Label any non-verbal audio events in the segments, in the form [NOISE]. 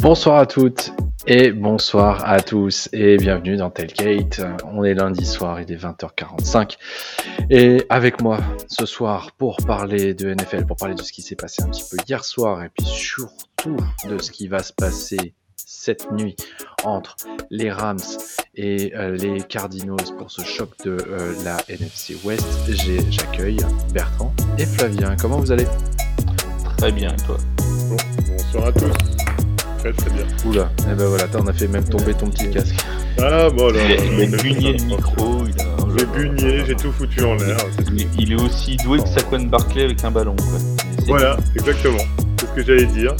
Bonsoir à toutes et bonsoir à tous et bienvenue dans Tailgate. On est lundi soir, il est 20h45 et avec moi ce soir pour parler de NFL, pour parler de ce qui s'est passé un petit peu hier soir et puis surtout de ce qui va se passer cette nuit entre les Rams et euh, les Cardinals pour ce choc de euh, la NFC West. J'accueille Bertrand et Flavien. Comment vous allez? Très bien, et toi? Bonsoir à tous. Très très bien. Oula, et eh ben voilà, on a fait même tomber ton petit casque. Ah bon alors. Il a, bugné le micro, il a. J'ai bugné, j'ai tout foutu en l'air. Il, est aussi doué que Saquon Barclay avec un ballon. Quoi. Voilà, exactement. C'est ce que j'allais dire.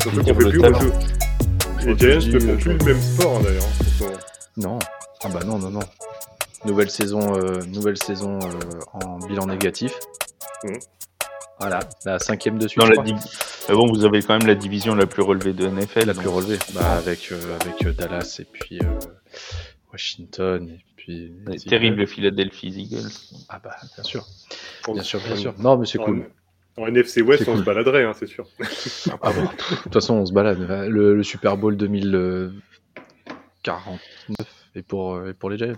Surtout qu'on fait plus jeu. Les Giants ne font plus le même sport hein, d'ailleurs. Non. Ah bah non, non, non. Nouvelle saison, euh, nouvelle saison euh, en bilan négatif. Mmh. Voilà, la cinquième de suite. Mais bon, vous avez quand même la division la plus relevée de NFL. La plus relevée, bah, avec, euh, avec Dallas et puis euh, Washington et puis. Terrible Philadelphie Eagles. Ah bah bien sûr, bien sûr, bien sûr. Non mais c'est cool. En NFC West, on se baladerait, hein, c'est sûr. [LAUGHS] ah bon, de toute façon, on se balade. Le, Super Bowl 2049 et pour, et pour les Giants.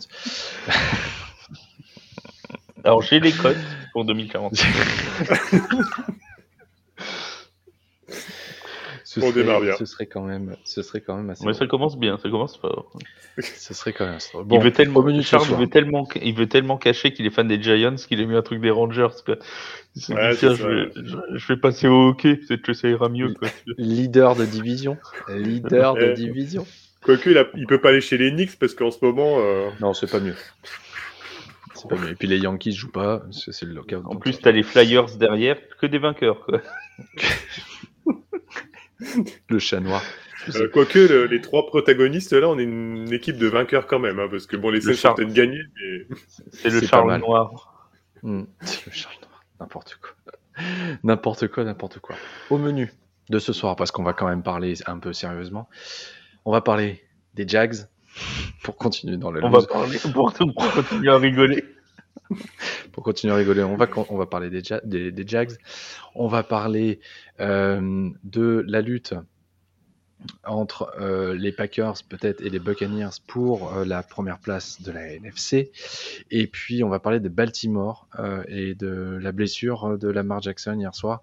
Alors j'ai les codes pour 2040. [LAUGHS] ce, serait, bien. ce serait quand même, ce serait quand même assez. Mais ça commence bien, ça commence fort. [LAUGHS] ce serait quand même. Bon, il veut tellement, Charles, il veut tellement, il veut tellement cacher qu'il est fan des Giants qu'il a mis un truc des Rangers. Quoi. Ouais, je, vais, je, vais, passer au hockey, peut-être que ça ira mieux. Quoi. Leader de division. Leader de division. Quoique, il, a, il peut pas aller chez les Knicks parce qu'en ce moment. Euh... Non, c'est pas mieux. Pas mieux. Et puis les Yankees jouent pas, c'est le lockout. En plus, t'as les Flyers derrière, que des vainqueurs. Quoi. [LAUGHS] [LAUGHS] le chat noir. Euh, quoique les trois protagonistes là, on est une équipe de vainqueurs quand même, hein, parce que bon, les Saints sont peut-être gagnés, mais [LAUGHS] c'est le Charles noir. Hmm. [LAUGHS] C'est le Charles noir, n'importe quoi, n'importe quoi, n'importe quoi. Au menu de ce soir, parce qu'on va quand même parler un peu sérieusement, on va parler des Jags pour continuer dans le. On va parler pour, continuer à rigoler. [LAUGHS] pour continuer à rigoler, on va, on va parler des, des, Jags. On va parler euh, de la lutte entre euh, les Packers peut-être et les Buccaneers pour euh, la première place de la NFC. Et puis on va parler de Baltimore et de la blessure de Lamar Jackson hier soir.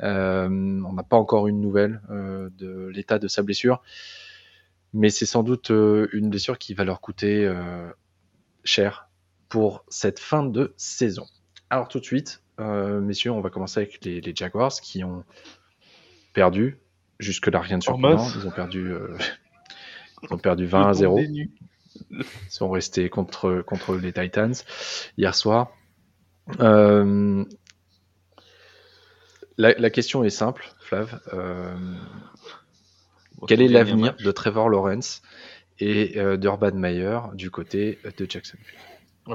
on n'a pas encore une nouvelle de l'état de sa blessure mais c'est sans doute une blessure qui va leur coûter cher pour cette fin de saison. Alors tout de suite, euh, messieurs, on va commencer avec les, Jaguars qui ont perdu. Jusque-là, rien de surprenant. Ils ont perdu, euh, [LAUGHS] ils ont perdu 20 à 0. Ils sont restés contre, contre les Titans hier soir. Euh, la, question est simple, Flav. quel est l'avenir de Trevor Lawrence et d'Urban Meyer du côté de Jacksonville?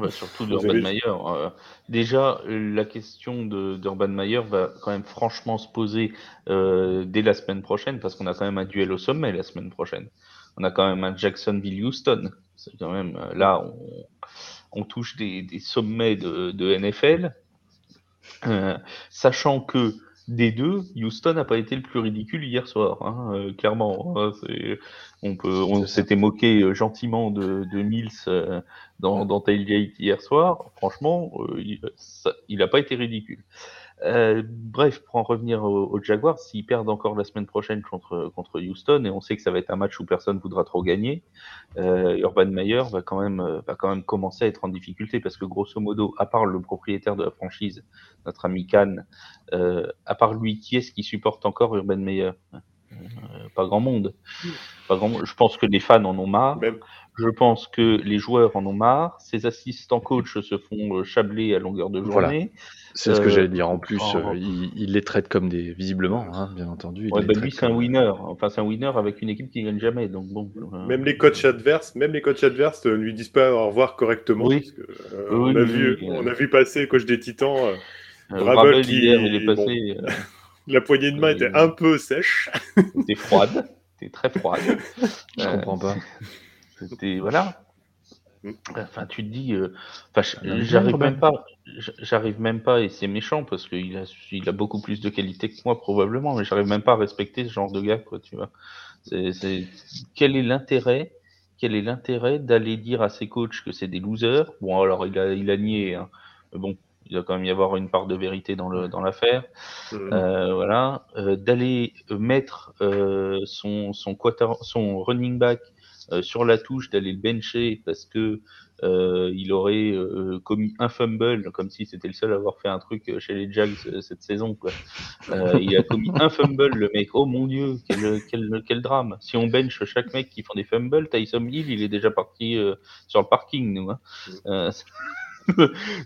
Bah, surtout d'Urban Meyer. Euh, déjà, la question d'Urban Meyer va quand même franchement se poser euh, dès la semaine prochaine, parce qu'on a quand même un duel au sommet la semaine prochaine. On a quand même un Jacksonville-Houston. C'est quand même euh, là, on, on touche des, des, sommets de, de NFL, euh, sachant que des deux, Houston n'a pas été le plus ridicule hier soir, hein, euh, clairement. Hein, on peut, on s'était moqué euh, gentiment de, de Mills euh, dans, dans Tailgate hier soir. Franchement, il n'a pas été ridicule. Euh, bref, pour en revenir aux, Jaguars, s'ils perdent encore la semaine prochaine contre, contre Houston, et on sait que ça va être un match où personne voudra trop gagner, euh, Urban Meyer va quand, même, euh, va quand même commencer à être en difficulté parce que grosso modo, à part le propriétaire de la franchise, notre ami Khan, euh, à part lui, qui est-ce qui supporte encore Urban Meyer? Pas grand monde. Pas grand Je pense que les fans en ont marre. Je pense que les joueurs en ont marre. Ses assistants coachs se font euh, chabler à longueur de journée. C'est ce que j'allais dire. En plus, euh, il, les traite comme des, visiblement, hein, bien entendu. Ouais, bah lui, c'est un winner. Enfin, c'est un winner avec une équipe qui gagne jamais. Donc bon. Euh, même les coachs adverses, même les coachs adverses ne lui disent pas au revoir correctement. Oui. on, a vu, on a vu passer coach des Titans. Rabel, qui, il est passé. [LAUGHS] la poignée de main était un peu sèche. C'était froide. était très froide. Je comprends pas. C'était voilà. Mm. Enfin, tu te dis, euh, enfin, j'arrive même pas, j'arrive même pas, et c'est méchant parce qu'il a, il a beaucoup plus de qualité que moi probablement, mais j'arrive même pas à respecter ce genre de gars, quoi, tu vois. C'est, quel est l'intérêt, quel est l'intérêt d'aller dire à ses coachs que c'est des losers? Bon, alors il a, il a nié, hein. mais bon, il doit quand même y avoir une part de vérité dans le dans l'affaire. Mm. Euh, voilà, euh, d'aller mettre son son quarter, son running back sur la touche d'aller le bencher parce que euh, il aurait euh, commis un fumble, comme si c'était le seul à avoir fait un truc chez les Jags cette saison. Quoi. il a commis un fumble, le mec. Oh mon dieu, quel, quel, quel drame. Si on bench chaque mec qui font des fumbles, Tyson Hill, il est déjà parti sur le parking, nous. Hein. [LAUGHS]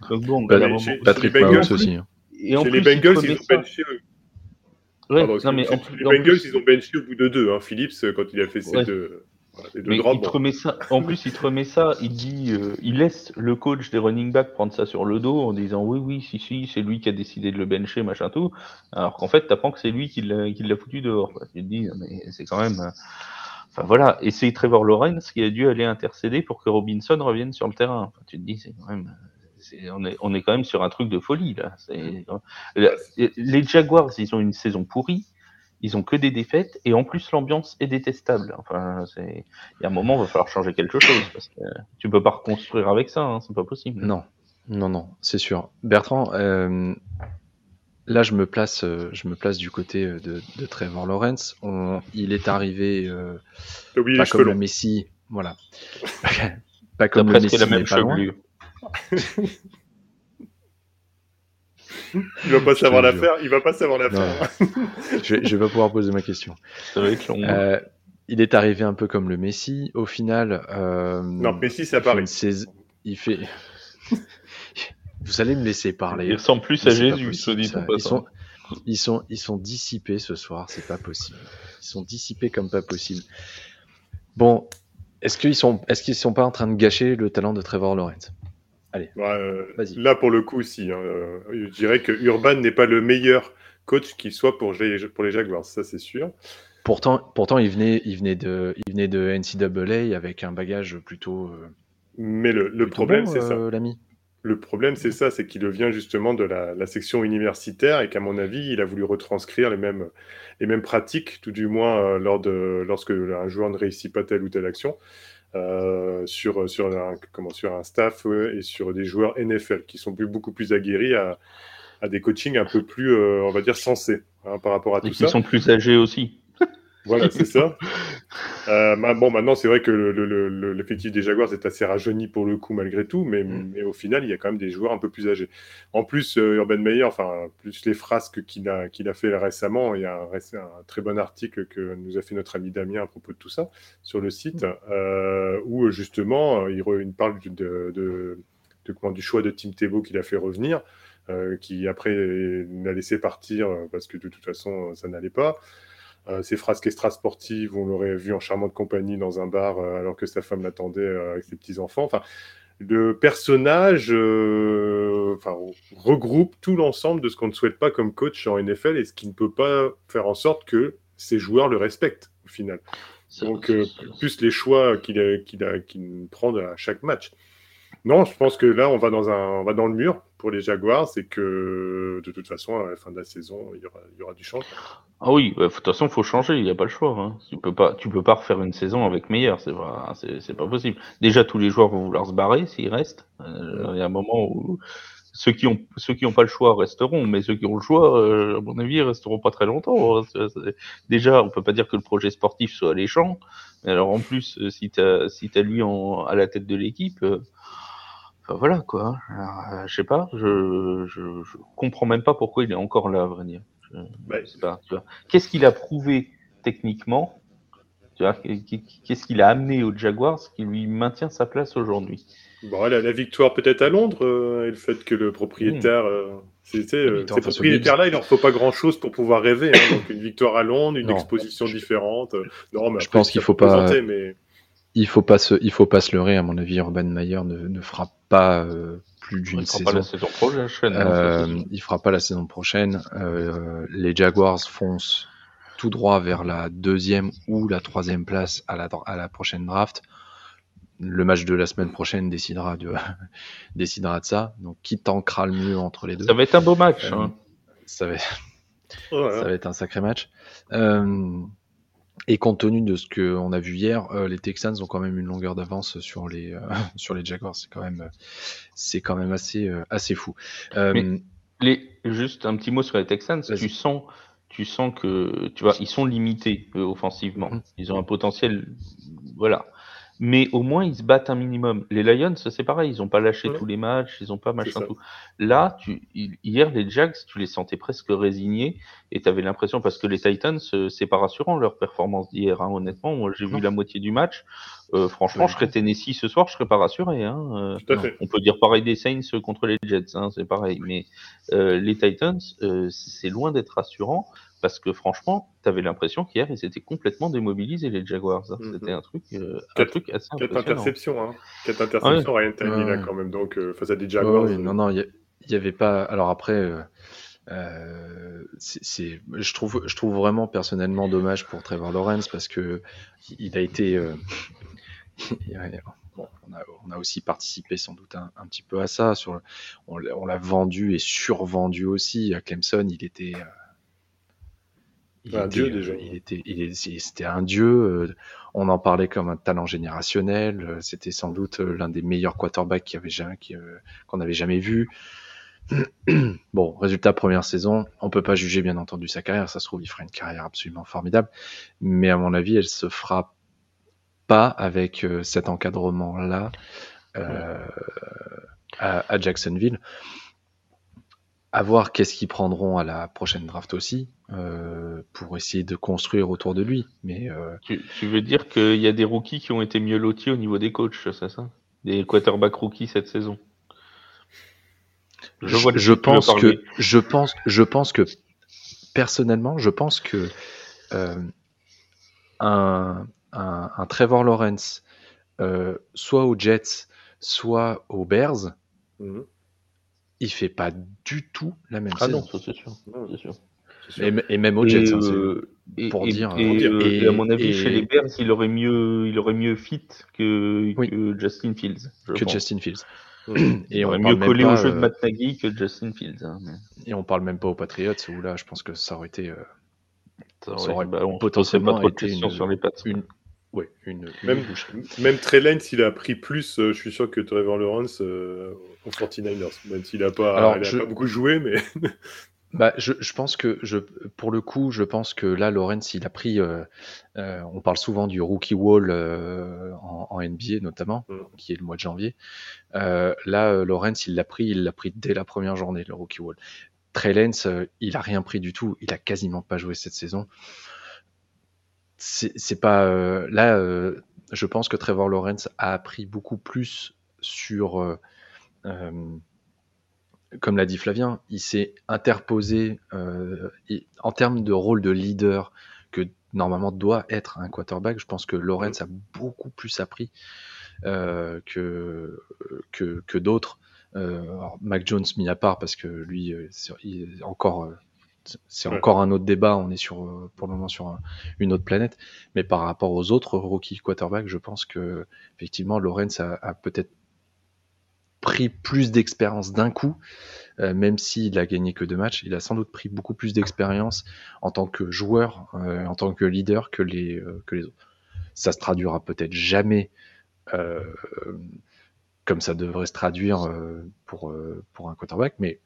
Donc bon, bah, les, chez, Patrick Mahomes aussi. Hein. Et en chez plus, les Bengals, ils ont benché. Ouais, non, mais en, les Bengals, plus... ils ont benché au bout de deux. Hein, Phillips, quand il a fait deux. Mais il te remet ça, en plus, il te remet ça, il dit, euh, il laisse le coach des running backs prendre ça sur le dos en disant oui, oui, si, si, c'est lui qui a décidé de le bencher, machin tout. Alors qu'en fait, t'apprends que c'est lui qui l'a foutu dehors. Quoi. Tu te dis, mais c'est quand même. Enfin voilà, et c'est Trevor Lawrence qui a dû aller intercéder pour que Robinson revienne sur le terrain. Enfin, tu te dis, c'est quand même. on, est, on est quand même sur un truc de folie là. Les Jaguars, ils ont une saison pourrie ils ont que des défaites et en plus l'ambiance est détestable. Enfin, c'est il y a un moment, il va falloir changer quelque chose parce que tu peux pas reconstruire avec ça, hein, c'est pas possible. Non, non, non, c'est sûr. Bertrand, euh, là je me place, euh, je me place du côté euh, de, de Trevor Lawrence. On, il est arrivé euh, [LAUGHS] pas comme le Messi, voilà, pas comme le Messi, la même pas loin. [LAUGHS] il va pas savoir la faire. Il va pas savoir la faire. je, vais, je vais pas pouvoir poser ma question. Euh, il est arrivé un peu comme le Messi. Au final, euh, non, Messi, à Paris. Il fait. [LAUGHS] Vous allez me laisser parler. Il ressemble plus à Jésus, dit ils sont, ils sont, ils sont dissipés ce soir. C'est pas possible. Ils sont dissipés comme pas possible. Bon, est-ce qu'ils sont, est-ce qu'ils sont pas en train de gâcher le talent de Trevor Lawrence? Allez, euh, là pour le coup, si. Hein, euh, je dirais que Urban n'est pas le meilleur coach qu'il soit pour, pour les Jaguars, ça c'est sûr. Pourtant, pourtant il, venait, il, venait de, il venait de NCAA avec un bagage plutôt. Euh, Mais le, le problème, bon, c'est ça. L'ami. Le problème, c'est ça, c'est qu'il vient justement de la, la, section universitaire et qu'à mon avis, il a voulu retranscrire les mêmes, les mêmes pratiques, tout du moins lors de, lorsque un joueur ne réussit pas telle ou telle action. Euh, sur, sur, un, comment, sur un staff et sur des joueurs NFL qui sont plus, beaucoup plus aguerris à, à des coachings un peu plus, euh, on va dire, sensés hein, par rapport à tout et ça. Qui sont plus âgés aussi. Voilà, [LAUGHS] c'est ça. Euh, bon, maintenant, c'est vrai que l'effectif des Jaguars est assez rajeuni pour le coup, malgré tout, mais, mm. mais, au final, il y a quand même des joueurs un peu plus âgés. En plus, euh, Urban Meyer, enfin, plus les frasques qu'il a, qu'il a fait récemment, il y a un, un, très bon article que nous a fait notre ami Damien à propos de tout ça sur le site, mm. euh, où justement, il, il parle de, de, de, de comment, du choix de Tim Tebow qu'il a fait revenir. Euh, qui après l'a laissé partir parce que de toute façon ça n'allait pas. Euh, ces phrases extra-sportives, on l'aurait vu en charmante compagnie dans un bar euh, alors que sa femme l'attendait euh, avec ses petits-enfants. Enfin, le personnage enfin, regroupe tout l'ensemble de ce qu'on ne souhaite pas comme coach en NFL et ce qui ne peut pas faire en sorte que ses joueurs le respectent au final. Donc, plus les choix qu'il prend à chaque match. Non, je pense que là, on va dans, un, on va dans le mur pour les Jaguars et que de toute façon, à la fin de la saison, il y aura, du changement. Ah oui, bah, de toute façon, il faut changer, il n'y a pas le choix. Hein. Tu peux pas, tu peux pas refaire une saison avec meilleur, c'est pas, c'est pas possible. Déjà, tous les joueurs vont vouloir se barrer s'ils restent. Euh, il y a un moment où ceux qui ont, ceux qui n'ont pas le choix resteront, mais ceux qui ont le choix, euh, à mon avis, resteront pas très longtemps. Hein. Déjà, on peut pas dire que le projet sportif soit alléchant. Mais alors, en plus, euh, si t'as, si t'as lui à la tête de l'équipe, enfin, voilà quoi. Alors, je sais pas, je, je, je comprends même pas pourquoi il est encore là, à vrai dire. Bah, Qu'est-ce qu'il a prouvé techniquement Qu'est-ce qu'il a amené aux Jaguars qui lui maintient sa place aujourd'hui? Bon, la, la, victoire peut-être à Londres euh, et le fait que le propriétaire, mmh. euh, c'était, euh, ces propriétaires-là, il leur faut pas grand-chose pour pouvoir rêver. Hein. donc une victoire à Londres, une non. exposition différente. Non, mais je pense qu'il faut pas. Mais... Il faut pas se, il faut pas se leurrer. À mon avis, Urban Meyer ne, ne fera pas euh, plus d'une saison. Pas la saison prochaine. Euh, il fera pas la saison prochaine. Euh, les Jaguars foncent tout droit vers la deuxième ou la troisième place à la, à la prochaine draft. Le match de la semaine prochaine décidera de, [LAUGHS] décidera de ça. Donc, qui tankera le mieux entre les deux? Ça va être un beau match. Hein. Ça, va... [LAUGHS] ça va être un sacré match. Euh, et compte tenu de ce qu'on a vu hier, euh, les Texans ont quand même une longueur d'avance sur les euh, [LAUGHS] sur les Jaguars. C'est quand même c'est quand même assez euh, assez fou. les, juste un petit mot sur les Texans. Tu sens tu sens que tu vois ils sont limités offensivement. Mmh. Ils ont un potentiel voilà mais au moins ils se battent un minimum. Les Lions, c'est pareil, ils n'ont pas lâché tous les matchs, ils n'ont pas machin tout. Là, tu, hier, les Jags, tu les sentais presque résignés et tu avais l'impression, parce que les Titans, euh, c'est pas rassurant leur performance d'hier, hein, honnêtement. Moi, j'ai vu la moitié du match. Euh, franchement, je serais Tennessee ce soir, je serais pas rassuré. Hein. Euh, on peut dire pareil des Saints contre les Jets, hein, c'est pareil. Mais les Titans, c'est loin d'être rassurant parce que franchement, tu avais l'impression qu'hier, ils étaient complètement démobilisés, les Jaguars. Hein. C'était un truc, euh, un truc assez Quatre interceptions, hein. Quatre interceptions, rien là quand même. Donc, euh, face à des Jaguars. Euh. non, non, il n'y avait pas. Alors après. Euh, c'est, je trouve, je trouve vraiment personnellement dommage pour Trevor Lawrence parce que il a été, [LAUGHS] bon, on, a, on, a, aussi participé sans doute un, un petit peu à ça. Sur, on, on l'a vendu et survendu aussi. À Clemson, il était, un dieu déjà. Il était, il c'était un dieu. Euh, on en parlait comme un talent générationnel. Euh, c'était sans doute euh, l'un des meilleurs quarterbacks qu'il avait jamais, qu'on avait jamais vu. [CLEARS THROAT] bon, résultat première saison, on peut pas juger bien entendu sa carrière. Ça se trouve, il fera une carrière absolument formidable, mais à mon avis, elle se fera pas avec cet encadrement là euh, à, à, Jacksonville à voir qu'est-ce qu'ils prendront à la prochaine draft aussi euh, pour essayer de construire autour de lui. Mais euh... tu, tu, veux dire qu'il y a des rookies qui ont été mieux lotis au niveau des coachs, c'est ça? Des quarterbacks rookies cette saison? Je, je, je pense que je pense je pense que personnellement je pense que euh, un, un, un, Trevor Lawrence euh, soit aux Jets soit aux Bears. Mm -hmm il fait pas du tout la même ah saison. non, c'est sûr. sûr. Et, et, même au Jets, hein, euh, pour et, dire. Et, à mon avis, chez les Bears, il aurait mieux, il aurait mieux fit que, oui. que Justin Fields. Que pense. Justin Fields. et on aurait mieux collé au jeu de Matt Nagy que Justin Fields. Hein, mais... Et on parle même pas aux Patriots où là, je pense que ça aurait été. Euh, ça aurait, ça aurait bah, potentiellement été une, sur les pattes. Une, Ouais, une, une même, même Trey Lance, il a pris plus, euh, je suis sûr, que Trevor Lawrence euh, aux 49ers, même s'il n'a pas, Alors, je... pas, beaucoup joué, mais. [LAUGHS] bah, je, je, pense que, je, pour le coup, je pense que là, Lawrence, il a pris. Euh, on parle souvent du rookie wall en, en, NBA, notamment, mm. qui est le mois de janvier. là, Lawrence, il l'a pris, il l'a pris dès la première journée, le rookie wall. Trey il a rien pris du tout, il a quasiment pas joué cette saison c'est pas euh, là. Euh, je pense que Trevor Lawrence a appris beaucoup plus sur, euh, comme l'a dit Flavien, il s'est interposé en termes de rôle de leader que normalement doit être un quarterback. Je pense que Lawrence a beaucoup plus appris que, que, que d'autres. Mac Jones mis à part parce que lui, il est encore c'est encore un autre débat. On est sur, euh, pour le moment sur un, une autre planète. Mais par rapport aux autres rookies quarterbacks, je pense que effectivement, Lorenz a, a peut-être pris plus d'expérience d'un coup, euh, même s'il a gagné que deux matchs. Il a sans doute pris beaucoup plus d'expérience en tant que joueur, euh, en tant que leader que les, euh, que les autres. Ça se traduira peut-être jamais comme ça devrait se traduire pour, pour un quarterback, mais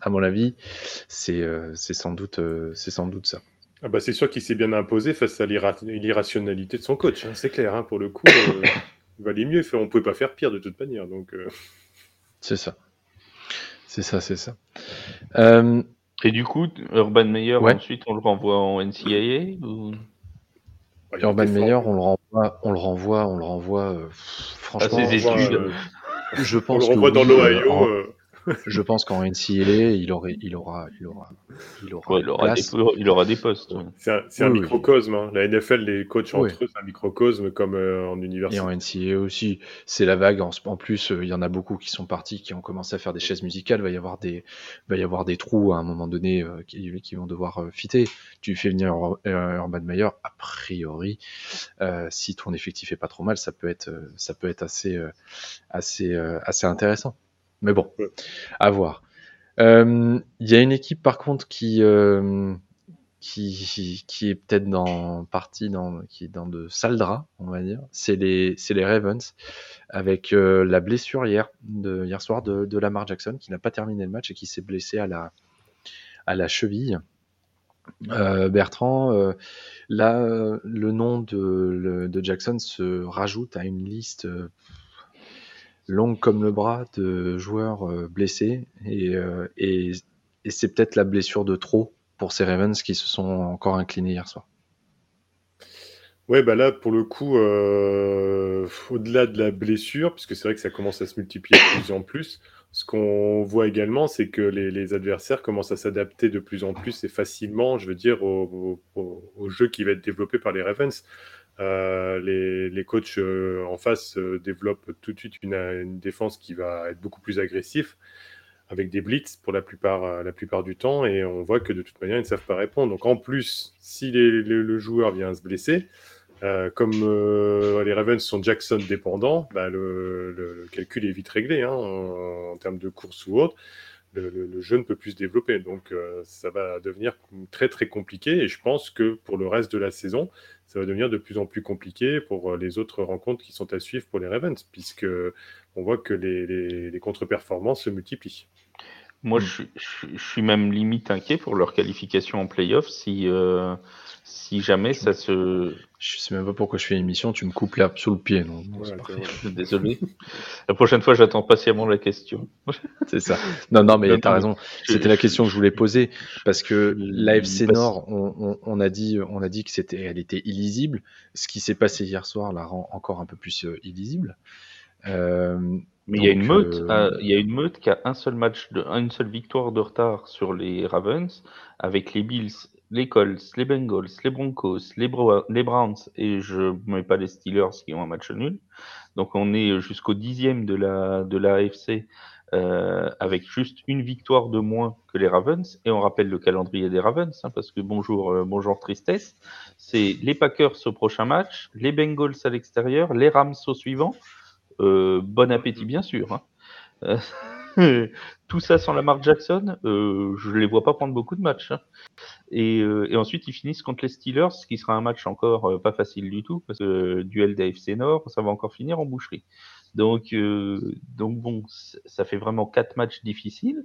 à mon avis, c'est euh, sans, doute, euh, sans doute ça. Ah bah c'est sûr qu'il s'est bien imposé face à l'irrationalité de son coach, hein, c'est clair. Hein, pour le coup, euh, [COUGHS] il valait mieux. On ne pouvait pas faire pire de toute manière. Donc, euh... C'est ça. C'est ça, c'est ça. Euh... Et du coup, Urban Meyer, ouais. ensuite, on le renvoie en NCAA ou... Bah, Urban Meyer, on le renvoie, on le renvoie, on le renvoie. franchement, à ses études. je pense on le renvoie que dans oui, l'Ohio. en... Je pense qu'en NCAA, il, aurait, il aura, il aura, il aura, il, aura des, il aura des postes. C'est un, microcosme. Hein. La NFL, les coachs entre eux, c'est un microcosme comme euh, en université. Et en NCAA aussi, c'est la vague. En, en plus, euh, il y en a beaucoup qui sont partis, qui ont commencé à faire des chaises musicales. Il va y avoir des, va y avoir des trous à un moment donné euh, qui, qui, vont devoir fitter. Tu fais venir Urban Meyer, a priori, si ton effectif est pas trop mal, ça peut être, ça peut être assez, assez, assez intéressant. Mais bon, à voir. Euh, il y a une équipe par contre qui, euh, qui, qui, est peut-être dans partie dans, qui est dans de sales draps, on va dire. C'est les, c'est les Ravens avec euh, la blessure hier, de, hier soir de, de Lamar Jackson qui n'a pas terminé le match et qui s'est blessé à la, à la cheville. Bertrand, là, le nom de, de, Jackson se rajoute à une liste longue comme le bras de joueurs euh, blessés euh, et, et, c'est peut-être la blessure de trop pour ces Ravens qui se sont encore inclinés hier soir. Ouais, bah là, pour le coup, euh, au-delà de la blessure, puisque c'est vrai que ça commence à se multiplier de plus en plus, ce qu'on voit également, c'est que les, adversaires commencent à s'adapter de plus en plus et facilement, je veux dire, au, au, jeu qui va être développé par les Ravens. Euh, les, coachs euh, en face euh, développent tout de suite une, défense qui va être beaucoup plus agressive avec des blitz pour la plupart, du temps et on voit que de toute manière ils ne savent pas répondre. Donc en plus, si le joueur vient se blesser, comme les Ravens sont Jackson dépendants, bah, le, calcul est vite réglé hein, en, termes de course ou autre. Le, jeu ne peut plus se développer. Donc ça va devenir très très compliqué et je pense que pour le reste de la saison, ça va devenir de plus en plus compliqué pour euh, les autres rencontres qui sont à suivre pour les Ravens, puisque on voit que les, les, contre-performances se multiplient. Moi, je, suis même limite inquiet pour leur qualification en playoff si, euh, si jamais ça se. Je sais même pas pourquoi je fais une émission, tu me coupes là sous le pied. Non, [LAUGHS] Désolé. La prochaine fois, j'attends patiemment la question. [LAUGHS] c'est ça. Non, non, mais tu as raison. C'était la question que je voulais poser parce que l'AFC Nord, on, a dit, on a dit que c'était, elle était illisible. Ce qui s'est passé hier soir la rend encore un peu plus euh, illisible. Euh, mais il y a une meute, euh, il y a une meute qui a un seul match, de, une seule victoire de retard sur les Ravens, avec les Bills les Colts, les Bengals, les Broncos, les, Browns et je ne mets pas les Steelers qui ont un match nul. Donc on est jusqu'au dixième de la, de la AFC euh, avec juste une victoire de moins que les Ravens. Et on rappelle le calendrier des Ravens, hein, parce que bonjour, euh, bonjour tristesse. C'est les Packers au prochain match, les Bengals à l'extérieur, les Rams au suivant. Euh, bon appétit bien sûr. Hein. Euh, [LAUGHS] Tout ça sans Lamar Jackson, euh, je ne les vois pas prendre beaucoup de matchs. Hein. Euh, et, ensuite, ils finissent contre les Steelers, ce qui sera un match encore pas facile du tout, parce que duel d'AFC Nord, ça va encore finir en boucherie. Donc, donc bon, ça fait vraiment quatre matchs difficiles.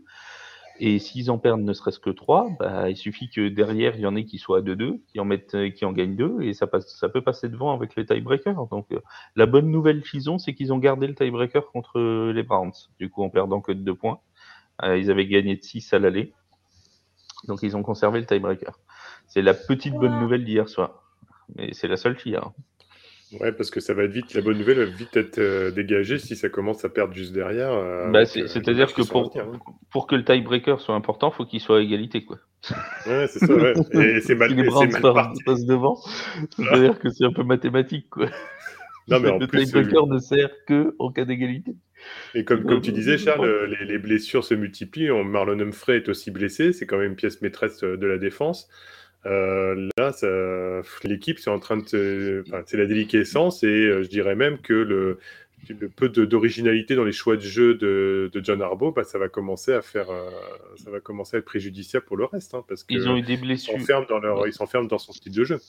Et s'ils en perdent ne serait-ce que 3, bah, il suffit que derrière, il y en ait qui soient à 2-2, qui en mettent, euh, qui en gagnent 2, et ça, passe, ça peut passer devant avec les tiebreakers. Donc, euh, la bonne nouvelle qu'ils ont, c'est qu'ils ont gardé le tiebreaker contre euh, les Browns, du coup, en perdant que de 2 points. ils avaient gagné de 6 à l'aller. Donc, ils ont conservé le tiebreaker. C'est la petite bonne nouvelle d'hier soir. Mais c'est la seule qui a. Ouais, parce que ça va être vite, la bonne nouvelle va vite être euh, dégagée si ça commence à perdre juste derrière. Euh, bah, c'est-à-dire que pour, hein. pour que le tiebreaker soit important, il faut qu'il soit à égalité. Quoi. Ouais, c'est ça, ouais. Et [LAUGHS] c'est mal, si les Browns passent devant, c'est-à-dire que c'est un peu mathématique. Quoi. Non, mais [LAUGHS] le tiebreaker ne sert que en cas d'égalité. Et comme, comme tu disais, Charles, les, les blessures se multiplient. Marlon Humphrey est aussi blessé, c'est quand même une pièce maîtresse de la défense. Euh, là, l'équipe, c'est en train de. c'est la déliquescence et euh, je dirais même que le, le peu d'originalité dans les choix de jeu de, de John Harbaugh, bah, ça va commencer à faire, euh, ça va commencer à être préjudiciable pour le reste, hein, parce qu'ils ont eu des blessures. Ils s'enferment dans, son style de jeu.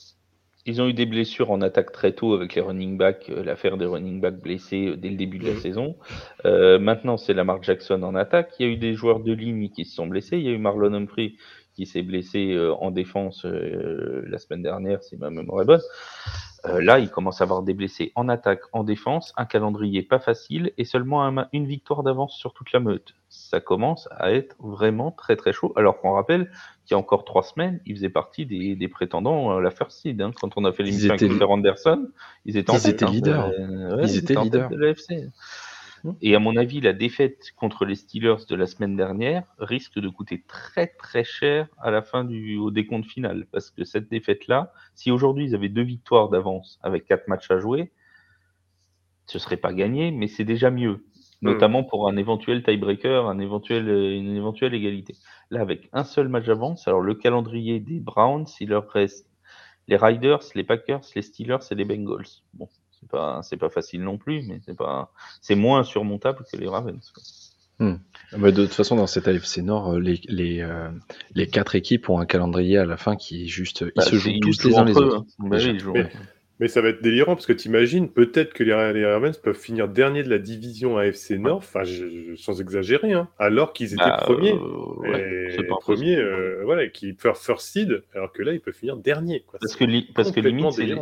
Ils ont eu des blessures en attaque très tôt avec les running backs, l'affaire des running backs blessés dès le début de la mmh. saison. maintenant, c'est Lamar Jackson en attaque. Il y a eu des joueurs de ligne qui se sont blessés. Il y a eu Marlon Humphrey qui s'est blessé euh, en défense euh, la semaine dernière, si ma mémoire est bonne. Euh, là, il commence à avoir des blessés en attaque, en défense, un calendrier pas facile et seulement une victoire d'avance sur toute la meute. Ça commence à être vraiment très très chaud. Alors qu'on rappelle qu'il y a encore trois semaines, il faisait partie des, prétendants à la first seed. Hein. Quand on a fait l'émission avec Peter Anderson, ils étaient, ils étaient hein. leaders. ils étaient leaders. De l'AFC. Mmh. Et à mon avis, la défaite contre les Steelers de la semaine dernière risque de coûter très très cher à la fin du au décompte final. Parce que cette défaite-là, si aujourd'hui ils avaient deux victoires d'avance avec quatre matchs à jouer, ce serait pas gagné, mais c'est déjà mieux. Mmh. Notamment pour un éventuel tiebreaker, un éventuel, une éventuelle égalité. Là, avec un seul match d'avance, alors le calendrier des Browns, il leur reste les Riders, les Packers, les Steelers et les Bengals. Bon, c'est pas, c'est pas facile non plus, mais c'est pas, c'est moins surmontable que les Ravens. Hmm. de toute façon, dans cette AFC Nord, euh, les, les, euh, les quatre équipes ont un calendrier à la fin qui est juste. ils bah, se jouent tous les uns les autres. Hein. Bah mais ça va être délirant parce que tu imagines peut-être que les, Ravens peuvent finir dernier de la division AFC Nord, enfin sans exagérer, hein, alors qu'ils étaient bah, premiers. Euh, premiers, euh, voilà, qui first, first seed, alors que là ils peuvent finir dernier. Parce que, parce que limite c'est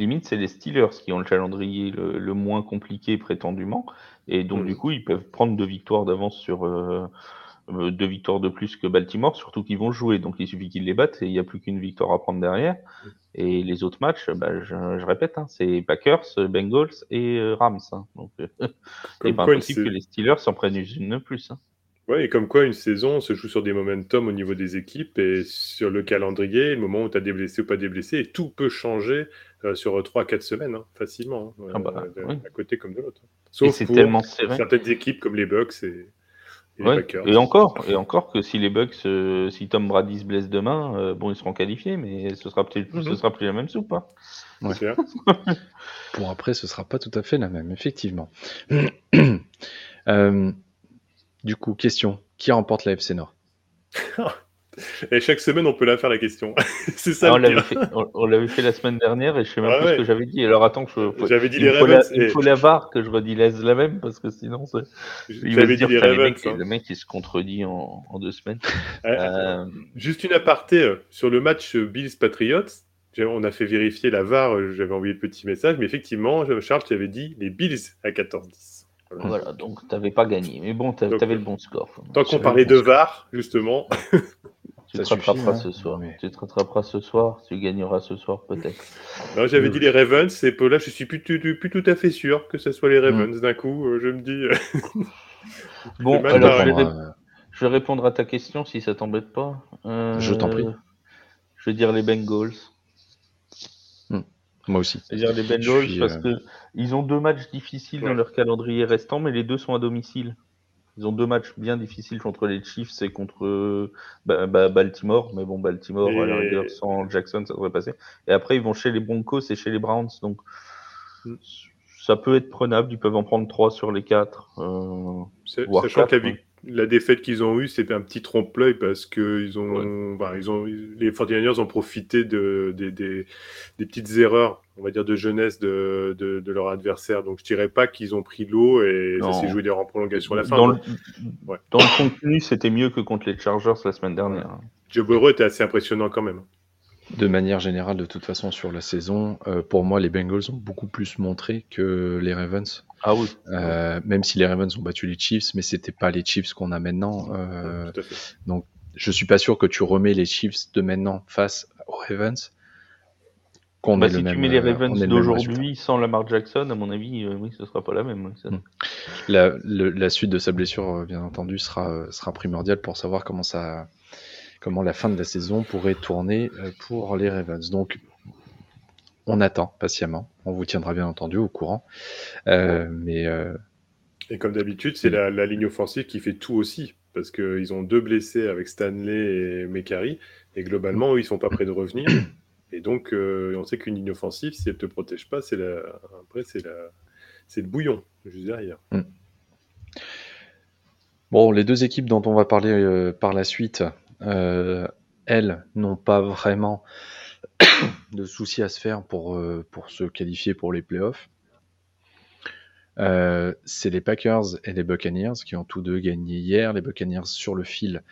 limite c'est les Steelers qui ont le calendrier le, moins compliqué prétendument, et donc du coup ils peuvent prendre deux victoires d'avance sur. Euh, euh, deux victoires de plus que Baltimore, surtout qu'ils vont jouer. Donc il suffit qu'ils les battent et il n'y a plus qu'une victoire à prendre derrière. Et les autres matchs, bah, je, répète, hein, c'est Packers, Bengals et euh, Rams. Hein. Donc, et pas impossible que les Steelers s'en prennent une de plus. Hein. Ouais, et comme quoi une saison se joue sur des momentum au niveau des équipes et sur le calendrier, le moment où tu as des blessés ou pas des blessés, et tout peut changer sur 3-4 semaines, facilement, ah bah, à côté comme de l'autre. Sauf pour tellement certaines équipes comme les Bucks et, et encore, et encore que si les Bucks, euh, si Tom Brady se blesse demain, euh, bon, ils seront qualifiés, mais ce sera peut-être, ce mhm. sera plus la même soupe. Hein. [LAUGHS] bon, après, ce sera pas tout à fait la même, effectivement. [CLEARS THROAT] Euh, du coup, question qui remporte la FC Nord? [LAUGHS] Et chaque semaine, on peut la faire la question. [LAUGHS] c'est ça. Ah, on l'avait fait, la semaine dernière et je sais même pas ce que j'avais dit. Alors attends, j'avais dit il les Ravens. il faut la VAR que je redise la même parce que sinon, j'avais dit les Ravens. Hein. Le mec, il se contredit en, deux semaines. [LAUGHS] Euh, juste une aparté euh, sur le match Bills Patriots. On a fait vérifier la VAR. Euh, j'avais envoyé le petit message, mais effectivement, Charles, tu avais dit les Bills à 14-10. Voilà. donc tu n'avais pas gagné. Mais bon, tu avais le bon score. Tant qu'on parlait de VAR, justement. [LAUGHS] Tu te rattraperas hein. ce soir. Tu te rattraperas ce soir. Tu gagneras ce soir peut-être. J'avais dit les Ravens et là je suis plus, plus, tout à fait sûr que ce soit les Ravens. Mm. D'un coup, euh, je me dis. Euh, [LAUGHS] bon, alors je vais, répondre à ta question si ça t'embête pas. Euh, je t'en prie. Je vais dire les Bengals. Mm. Moi aussi. Je vais dire les Bengals parce que ils ont deux matchs difficiles dans leur calendrier restant, mais les deux sont à domicile. Ils ont deux matchs bien difficiles contre les Chiefs et contre bah, bah, Baltimore. Mais bon, Baltimore, à la rigueur, sans Jackson, ça devrait passer. Et après, ils vont chez les Broncos et chez les Browns. Donc, mm. ça peut être prenable. Ils peuvent en prendre trois sur les quatre. Euh, sachant qu'avec la défaite qu'ils ont eue, c'était un petit trompe-l'œil parce que ils ont, ils ont, les 49ers ont profité de, des petites erreurs, on va dire, de jeunesse de, de, leur adversaire. Donc, je dirais pas qu'ils ont pris l'eau et ça s'est joué des en prolongation à la fin. Dans, le, dans le contenu, c'était mieux que contre les Chargers la semaine dernière. Joe Burrow était assez impressionnant quand même de manière générale, de toute façon, sur la saison, euh, pour moi, les Bengals ont beaucoup plus montré que les Ravens. Ah oui. Euh, même si les Ravens ont battu les Chiefs, mais c'était pas les Chiefs qu'on a maintenant. Euh, donc, je suis pas sûr que tu remets les Chiefs de maintenant face aux Ravens. Qu'on bah, si tu mets les Ravens d'aujourd'hui sans Lamar Jackson, à mon avis, oui, ce sera pas la même. Hmm. La, la, suite de sa blessure, bien entendu, sera, sera primordiale pour savoir comment ça comment la fin de la saison pourrait tourner euh, pour les Ravens. Donc, on attend patiemment. On vous tiendra bien entendu au courant. Euh, mais euh, Et comme d'habitude, c'est la, ligne offensive qui fait tout aussi. Parce qu'ils ont deux blessés avec Stanley et Mekari. Et globalement, eux, ils sont pas prêts de revenir. Et donc, on sait qu'une ligne offensive, si elle ne te protège pas, c'est la... après, c'est la... le bouillon, juste derrière. Hmm. Bon, les deux équipes dont on va parler par la suite, euh, elles n'ont pas vraiment [COUGHS] de soucis à se faire pour, euh, pour se qualifier pour les playoffs. Euh, c'est les Packers et les Buccaneers qui ont tous deux gagné hier. Les Buccaneers sur le fil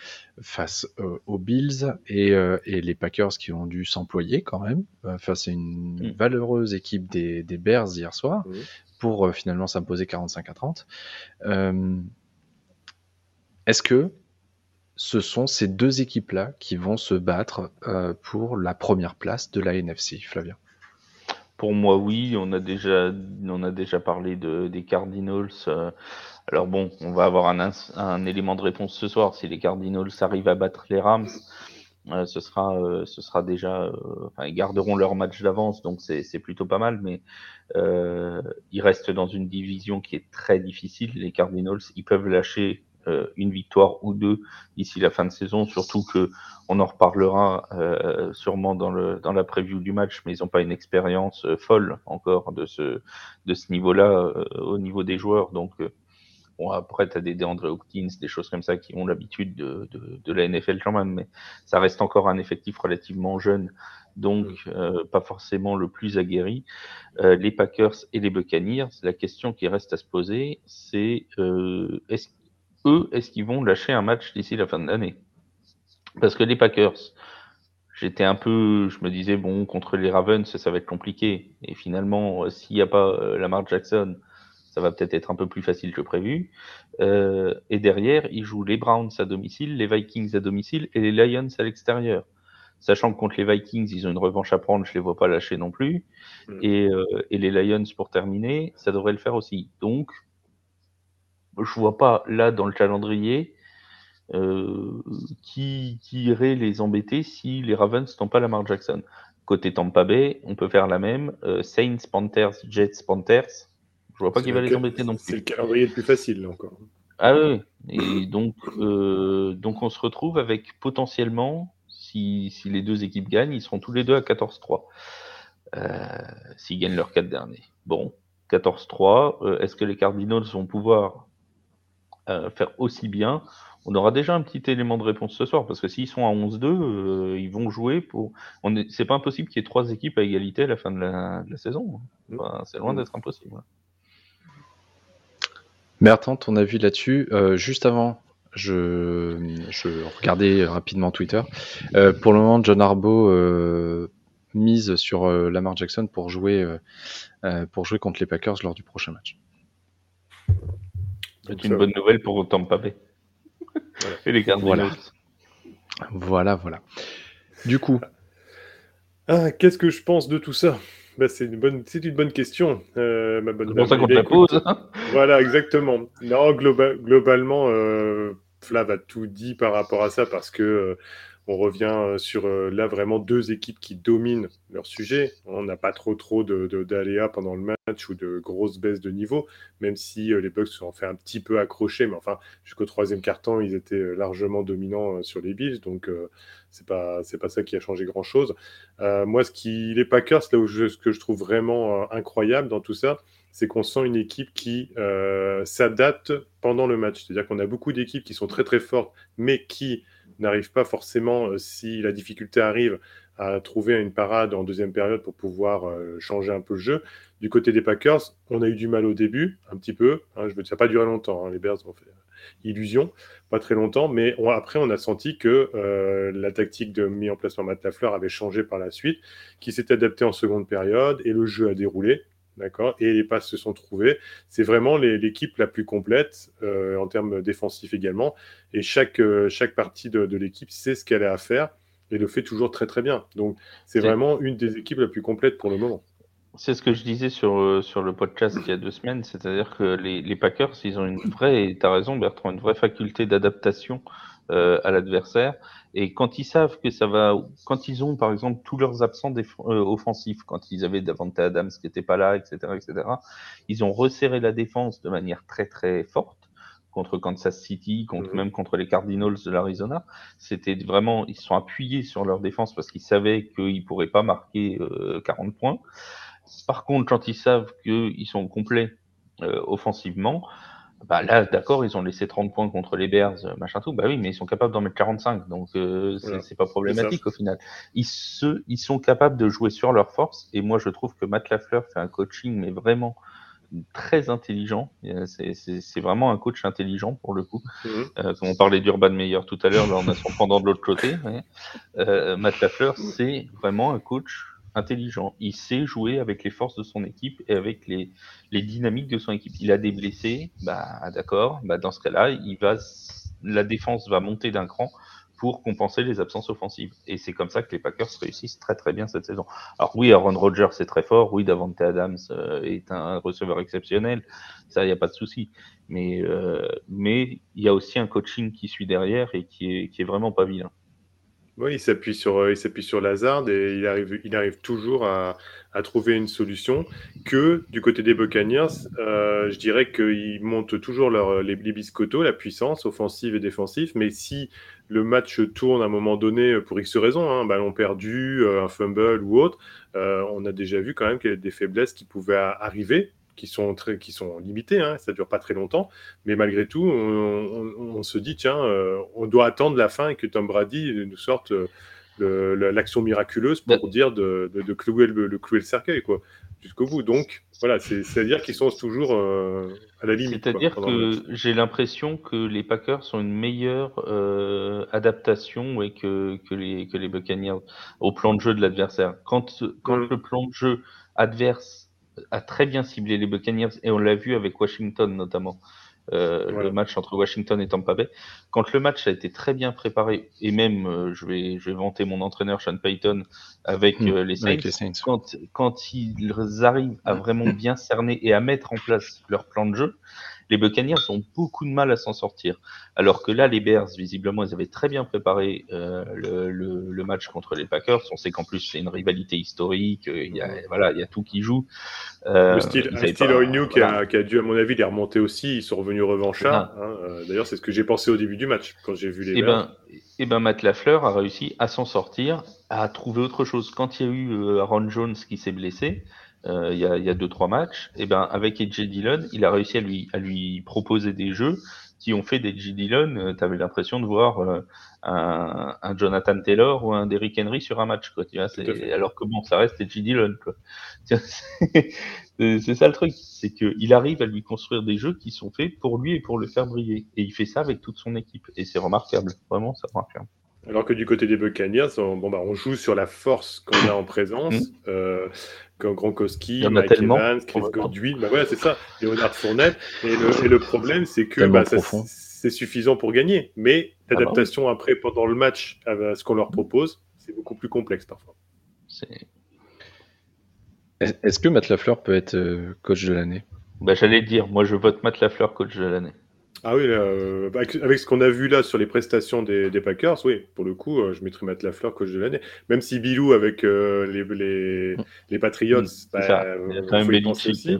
face aux Bills et, les Packers qui ont dû s'employer quand même face à une mm. valeureuse équipe des, Bears hier soir pour finalement s'imposer 45 à 30. Est-ce que ce sont ces deux équipes-là qui vont se battre euh, pour la première place de la NFC, Flavien? Pour moi, oui. On a déjà, on a déjà parlé de, des Cardinals. Euh, alors bon, on va avoir un, un, élément de réponse ce soir. Si les Cardinals arrivent à battre les Rams, euh, ce sera, euh, ce sera déjà, enfin, ils garderont leur match d'avance, donc c'est plutôt pas mal. Mais ils restent dans une division qui est très difficile. Les Cardinals, ils peuvent lâcher une victoire ou deux d'ici la fin de saison, surtout que on en reparlera euh, sûrement dans, le, dans la preview du match, mais ils n'ont pas une expérience folle encore de ce, de ce niveau-là au niveau des joueurs. Donc, Bon, après, tu as des DeAndre Hopkins, des choses comme ça qui ont l'habitude de, de, de, la NFL quand même, mais ça reste encore un effectif relativement jeune, donc euh, pas forcément le plus aguerri. Euh, les Packers et les Buccaneers, la question qui reste à se poser, c'est euh, est eux, est-ce qu'ils vont lâcher un match d'ici la fin de l'année? Parce que les Packers, j'étais un peu, je me disais, bon, contre les Ravens, ça va être compliqué. Et finalement, euh, s'il n'y a pas euh, Lamar Jackson, ça va peut-être être un peu plus facile que prévu. Euh, et derrière, ils jouent les Browns à domicile, les Vikings à domicile et les Lions à l'extérieur. Sachant que contre les Vikings, ils ont une revanche à prendre, je les vois pas lâcher non plus. Mm. Et, euh, et, les Lions, pour terminer, ça devrait le faire aussi. Donc, je vois pas là dans le calendrier euh, qui, qui, irait les embêter si les Ravens n'ont pas Lamar Jackson. Côté Tampa Bay, on peut faire la même. Euh, Saints, Panthers, Jets, Panthers. Je vois pas qu'il va les embêter non plus. C'est le calendrier le plus facile, là, encore. Ah oui, et donc, euh, donc on se retrouve avec potentiellement, si, si, les deux équipes gagnent, ils seront tous les deux à 14-3. Euh, S'ils gagnent leurs quatre derniers. Bon, 14-3, euh, est-ce que les Cardinals vont pouvoir euh, faire aussi bien On aura déjà un petit élément de réponse ce soir, parce que s'ils sont à 11-2, euh, ils vont jouer pour. C'est pas impossible qu'il y ait trois équipes à égalité à la fin de la, de la saison. Enfin, C'est loin d'être impossible. Bertrand, ton avis là-dessus? Euh, Juste avant, je, je, regardais rapidement Twitter. Euh, pour le moment, John Arbo euh, mise sur euh, Lamar Jackson pour jouer, pour jouer contre les Packers lors du prochain match. C'est une bonne nouvelle pour Tampa Bay. Et les Cardinals. Voilà. voilà, voilà. Du coup. Ah, Qu'est-ce que je pense de tout ça? Bah, c'est une bonne, c'est une bonne question, euh, ma bonne. C'est pour ça qu'on te la pose. voilà, exactement. Non, globalement, euh, Flav a tout dit par rapport à ça parce que euh, on revient euh, sur euh, là vraiment deux équipes qui dominent leur sujet. On n'a pas trop trop d'aléas pendant le match ou de grosses baisses de niveau, même si euh, les Bucks se sont fait un petit peu accrocher, mais enfin jusqu'au troisième quart-temps, ils étaient largement dominants sur les Bills, donc pas c'est pas ça qui a changé grand chose. moi, ce qui les Packers, là où ce que je trouve vraiment incroyable dans tout ça, c'est qu'on sent une équipe qui s'adapte pendant le match. C'est-à-dire qu'on a beaucoup d'équipes qui sont très très fortes, mais qui n'arrive pas forcément, euh, si la difficulté arrive, à trouver une parade en deuxième période pour pouvoir euh, changer un peu le jeu. Du côté des Packers, on a eu du mal au début, un petit peu. Hein, je veux, ça n'a pas duré longtemps. Hein, les Bears ont fait illusion, pas très longtemps. Mais après, on a senti que euh, la tactique de mise en place par Matt Lafleur avait changé par la suite, qui s'est adapté en seconde période et le jeu a déroulé. D'accord Et les passes se sont trouvées. C'est vraiment l'équipe la plus complète euh, en termes défensifs également. Et chaque, euh, chaque partie de, de l'équipe sait ce qu'elle a à faire et le fait toujours très très bien. Donc c'est vraiment une des équipes la plus complète pour le moment. C'est ce que je disais sur, euh, sur le podcast il y a deux semaines, c'est-à-dire que les, les, Packers, ils ont une vraie, et tu as raison Bertrand, une vraie faculté d'adaptation euh, à l'adversaire. Et quand ils savent que ça va, quand ils ont par exemple tous leurs absents euh, offensifs, quand ils avaient Davante Adams qui n'était pas là, etc., etc., ils ont resserré la défense de manière très très forte contre Kansas City, contre, mmh. même contre les Cardinals de l'Arizona. C'était vraiment, ils sont appuyés sur leur défense parce qu'ils savaient qu'ils pourraient pas marquer euh, 40 points. Par contre, quand ils savent qu'ils sont complets euh, offensivement, bah là, d'accord, ils ont laissé 30 points contre les Bears, euh, machin tout. Bah oui, mais ils sont capables d'en mettre 45, donc euh, c'est pas problématique au final. Ils, se, ils sont capables de jouer sur leur force, et moi je trouve que Matt Lafleur fait un coaching, mais vraiment très intelligent. C'est vraiment un coach intelligent pour le coup. Mmh. Euh, on parlait d'Urban Meyer tout à l'heure, là on a son pendant de l'autre côté. Euh, Matt Lafleur, c'est vraiment un coach intelligent. Il sait jouer avec les forces de son équipe et avec les, les dynamiques de son équipe. Il a des blessés, bah d'accord. Bah dans ce cas-là, la défense va monter d'un cran pour compenser les absences offensives. Et c'est comme ça que les Packers réussissent très très bien cette saison. Alors oui, Aaron Rodgers c'est très fort, oui, Davante Adams euh, est un receveur exceptionnel, ça, il n'y a pas de souci. Mais euh, mais il y a aussi un coaching qui suit derrière et qui est, qui est vraiment pas vilain. Oui, il s'appuie sur, euh, il sur Lazard et il arrive, il arrive toujours à, trouver une solution. Que du côté des Buccaneers, euh, je dirais qu'ils montent toujours leur, les, les biscottos, la puissance offensive et défensive. Mais si le match tourne à un moment donné pour X raisons, hein, un ballon perdu, euh, un fumble ou autre, euh, on a déjà vu quand même qu'il y a des faiblesses qui pouvaient arriver qui sont, très, qui sont limités, hein, ça dure pas très longtemps, mais malgré tout, on, on, se dit, tiens, euh, on doit attendre la fin et que Tom Brady nous sorte euh, l'action miraculeuse pour bah dire de, de, de clouer le, le, clouer le cercueil, quoi, jusqu'au bout. Donc, voilà, c'est-à-dire qu'ils sont toujours euh, à la limite. C'est-à-dire que j'ai l'impression que les Packers sont une meilleure euh, adaptation que, que, les, que les Buccaneers au plan de jeu de l'adversaire. Quand, quand mm. le plan de jeu adverse a très bien ciblé les Buccaneers et on l'a vu avec Washington notamment. Euh, le match entre Washington et Tampa Bay. Quand le match a été très bien préparé, et même euh, je, vais, je vais vanter mon entraîneur Sean Payton avec, hmm. euh, les, Saints, Quand, quand ils arrivent à vraiment bien cerner et à mettre en place leur plan de jeu, les Buccaneers ont beaucoup de mal à s'en sortir. Alors que là, les Bears, visiblement, ils avaient très bien préparé euh, le, le, le, match contre les Packers. On sait qu'en plus, c'est une rivalité historique. Euh, il y a, voilà, il y a tout qui joue. Euh, le style, style qui, a, qui, a, dû, à mon avis, les remonter aussi. Ils sont revenus revanchards. Hein. Euh, d'ailleurs, c'est ce que j'ai pensé au début du match quand j'ai vu les et eh Ben, et eh ben, Matt Lafleur a réussi à s'en sortir, à trouver autre chose. Quand il y a eu Aaron Jones qui s'est blessé, euh, il, y a, il y a deux trois matchs, et ben avec AJ Dillon, il a réussi à lui à lui proposer des jeux qui ont fait d'AJ Dillon, euh, tu avais l'impression de voir euh, un, un, Jonathan Taylor ou un Derrick Henry sur un match, quoi. Tu vois, alors que bon, ça reste AJ Dillon, quoi. [LAUGHS] C'est ça le truc, c'est qu'il arrive à lui construire des jeux qui sont faits pour lui et pour le faire briller. Et il fait ça avec toute son équipe. Et c'est remarquable, vraiment, ça marche. Alors que du côté des Buccaneers, on, bon, bah, on joue sur la force qu'on a en présence. Mm. euh, Gronkowski, Mike Evans, Chris Godwin, bah voilà, c'est ça, Léonard Fournette. Et le, et le problème, c'est que bah, c'est suffisant pour gagner. Mais l'adaptation ah bah après, pendant le match, à ce qu'on leur propose, c'est beaucoup plus complexe parfois. Est-ce que Matt Lafleur peut être euh, coach de l'année? Bah, J'allais dire, moi je vote Matt Lafleur coach de l'année. Ah oui, euh, avec ce qu'on a vu là sur les prestations des, des Packers, oui, pour le coup, euh, je mettrais Matt Lafleur coach de l'année. Même si Bilou avec euh, les, les, les, Patriots, mmh, bah, il y a quand même aussi.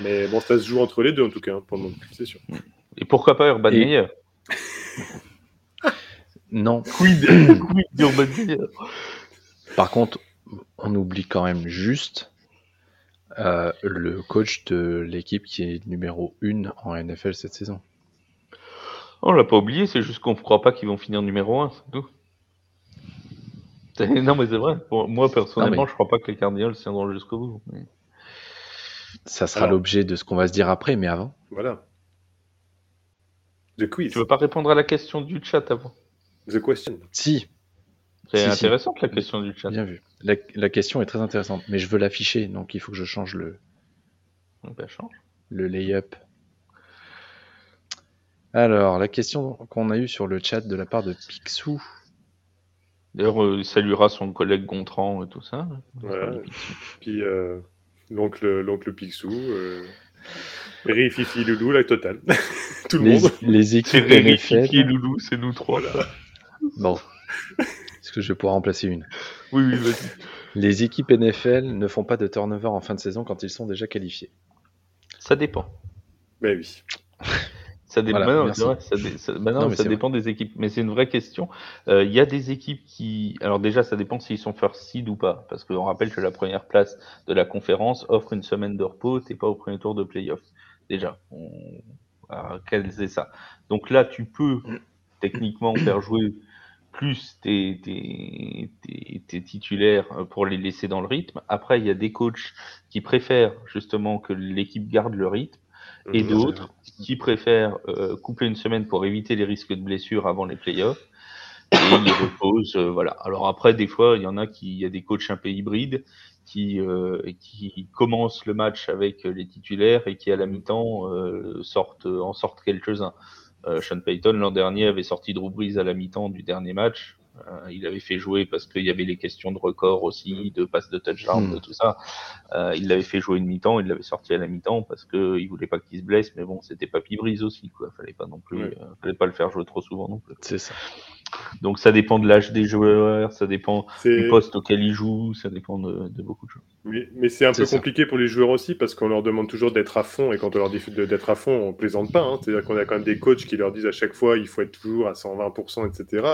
Mais bon, ça se joue entre les deux en tout cas, hein, pour le moment, c'est sûr. Et pourquoi pas Urban Et... Meyer? [LAUGHS] Non. [COUGHS] Quid, d'Urban Meyer? Par contre, on oublie quand même juste euh, le coach de l'équipe qui est numéro 1 en NFL cette saison. On l'a pas oublié, c'est juste qu'on ne croit pas qu'ils vont finir numéro 1, c'est tout. [LAUGHS] Non, mais c'est vrai. moi, personnellement, je je crois pas que les Cardinals tiendront jusqu'au bout. Ça sera l'objet de ce qu'on va se dire après, mais avant. Voilà. The quiz. Tu veux pas répondre à la question du chat avant? The question. Si. C'est intéressant la question du chat. Bien vu. La, la, question est très intéressante, mais je veux l'afficher, donc il faut que je change le. Ben, change. Le lay-up. Alors, la question qu'on a eue sur le chat de la part de Pixou. D'ailleurs, euh, il saluera son collègue Gontran et tout ça. Voilà. Puis euh, l'oncle, l'oncle Picsou, euh, Ré, Fifi, Loulou, la totale. [LAUGHS] tout le les, monde. Les équipes Ré, Fifi et Loulou, c'est nous trois. Là. Bon. Est-ce que je vais pouvoir remplacer une? Oui, oui, vas-y. Les équipes NFL ne font pas de turnover en fin de saison quand ils sont déjà qualifiés. Ça dépend. Ben oui. Ça, dé... voilà, non, vrai, ça, dé... ça... Bah non, non, ça dépend vrai. des équipes, mais c'est une vraie question. Il euh, y a des équipes qui, alors déjà, ça dépend s'ils sont first seed ou pas, parce qu'on rappelle que la première place de la conférence offre une semaine de repos, t'es pas au premier tour de playoff. Déjà, on... quel c'est ça? Donc là, tu peux techniquement faire jouer plus tes, tes, tes, tes, titulaires pour les laisser dans le rythme. Après, il y a des coachs qui préfèrent justement que l'équipe garde le rythme et mmh, d'autres qui préfèrent euh, couper une semaine pour éviter les risques de blessures avant les playoffs et ils reposent. Euh, voilà. Alors après, des fois, il y en a qui, il y a des coachs un peu hybrides qui, euh, qui commencent le match avec les titulaires et qui à la mi-temps euh, sortent, en sortent quelques-uns. Sean Payton l'an dernier avait sorti Drew Brees à la mi-temps du dernier match. Euh, il avait fait jouer parce qu'il y avait les questions de record aussi, de passe de touchdown, de hmm. tout ça. Euh, il l'avait fait jouer une mi-temps, il l'avait sorti à la mi-temps parce qu'il voulait pas qu'il se blesse, mais bon, c'était pas Brise aussi, quoi. Fallait pas non plus, euh, fallait pas le faire jouer trop souvent non plus. C'est ça. Donc ça dépend de l'âge des joueurs, ça dépend du poste auquel ils jouent, ça dépend de, beaucoup de choses. Mais, mais c'est un peu compliqué pour les joueurs aussi parce qu'on leur demande toujours d'être à fond et quand on leur dit d'être à fond, on plaisante pas. Hein. C'est-à-dire qu'on a quand même des coachs qui leur disent à chaque fois il faut être toujours à 120%, etc.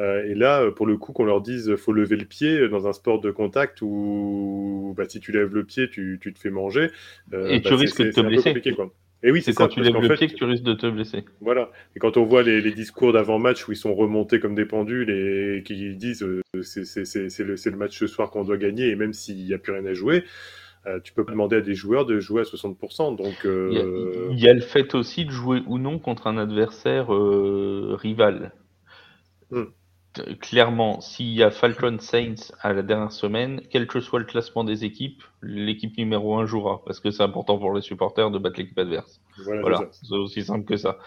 Euh, et là, pour le coup, qu'on leur dise faut lever le pied dans un sport de contact où bah, si tu lèves le pied, tu, tu te fais manger. Euh, et tu bah, risques de te blesser. Quoi. Et oui, c'est quand tu lèves le pied que tu risques de te blesser. Voilà. Et quand on voit les, discours d'avant-match où ils sont remontés comme des pendules et qui disent euh, c'est le, le, match ce soir qu'on doit gagner et même s'il n'y a plus rien à jouer, euh, tu peux demander à des joueurs de jouer à 60%. Donc, euh, il, y a, le fait aussi de jouer ou non contre un adversaire rival. Hmm clairement, s'il y a Falcon Saints à la dernière semaine, quel que soit le classement des équipes, l'équipe numéro 1 jouera, parce que c'est important pour les supporters de battre l'équipe adverse. Voilà, c'est aussi simple que ça.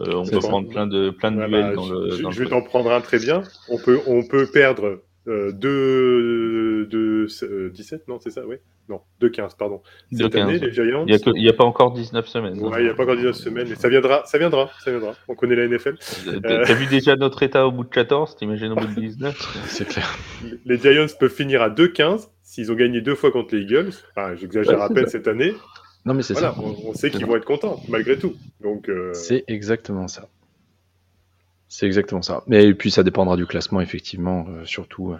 Euh, on peut prendre plein de, plein de duels dans le. Je, je vais t'en prendre un très bien. On peut, on peut perdre euh, 2, 2 17, non, c'est ça, oui Non, 2 15, pardon. Cette année, les Giants. Il n'y a, pas encore 19 semaines. Ouais, il n'y a pas encore 19 semaines, mais ça viendra, ça viendra, ça viendra. On connaît la NFL. T'as vu déjà notre état au bout de 14, t'imagines au bout de 19 [LAUGHS] C'est clair. Les Giants peuvent finir à 2-15 s'ils ont gagné deux fois contre les Eagles. Enfin, j'exagère à peine cette année. Non, mais c'est ça. On, sait qu'ils vont être contents, malgré tout. Donc, euh... C'est exactement ça. C'est exactement ça. Mais puis ça dépendra du classement, effectivement, euh, surtout euh,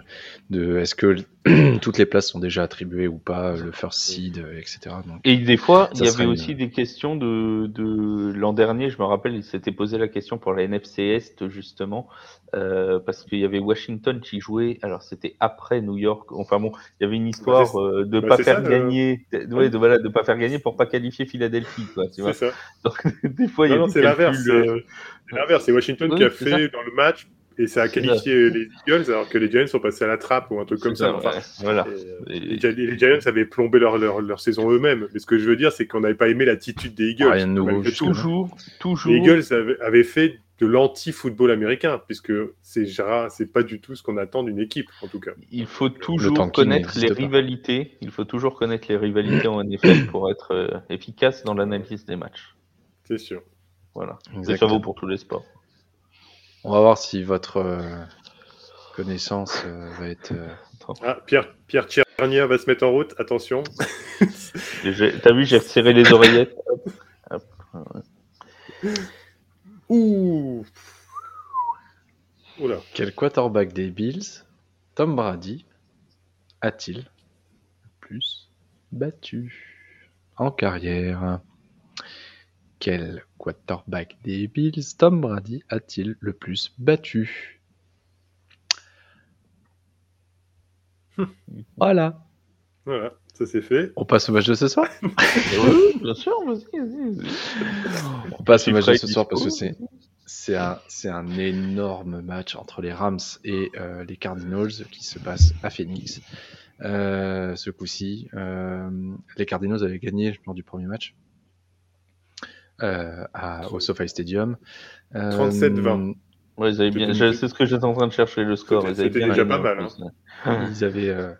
de est-ce que [CLEARS THROAT] toutes les places sont déjà attribuées ou pas, le first seed, euh, etc. et des fois, il y avait aussi des questions de, de... l'an dernier, je me rappelle, il s'était posé la question pour la NFC Est, justement, parce qu'il y avait Washington qui jouait, alors c'était après New York, enfin bon, il y avait une histoire de ne bah, pas faire gagner, de, voilà, de pas faire gagner pour pas qualifier Philadelphie, vois. Ça. Donc, [LAUGHS] des fois, il y a c'est l'inverse. C'est l'inverse, c'est Washington qui a fait dans le match et ça a qualifié les Eagles alors que les Giants sont passés à la trappe ou un truc comme ça. voilà. Euh, les, Giants avaient plombé leur, leur, leur saison eux-mêmes. Mais ce que je veux dire, c'est qu'on n'avait pas aimé l'attitude des Eagles. Rien de nouveau. Toujours, toujours. Les Eagles avaient, fait de l'anti-football américain, puisque c'est c'est pas du tout ce qu'on attend d'une équipe, en tout cas. Il faut toujours connaître les rivalités. Il faut toujours connaître les rivalités en NFL [COUGHS] pour être euh, efficace dans l'analyse des matchs. C'est sûr. Voilà. Ça vaut pour tous les sports. On va voir si votre euh, connaissance euh, va être. Euh, ah, Pierre, Pierre Tchernia va se mettre en route, attention. T'as vu, j'ai serré les oreillettes. [LAUGHS] Ouh. Oula. Quel quarterback des Bills, Tom Brady, a-t-il plus battu en carrière? Quel quarterback des Bills Tom Brady a-t-il le plus battu? Voilà. Voilà, ça c'est fait. On passe au match de ce soir [LAUGHS] Oui, bien sûr, vas-y, vas-y. On passe au match de ce soir parce que c'est. C'est un, un, énorme match entre les Rams et euh, les Cardinals qui se passe à Phoenix. Euh, ce coup-ci, euh, les Cardinals avaient gagné lors du premier match. Euh, à, au SoFi Stadium. 37-20. Ouais, bien. C'est ce que j'étais en train de chercher le score. C'était déjà pas mal. Hein. Ils avaient, euh,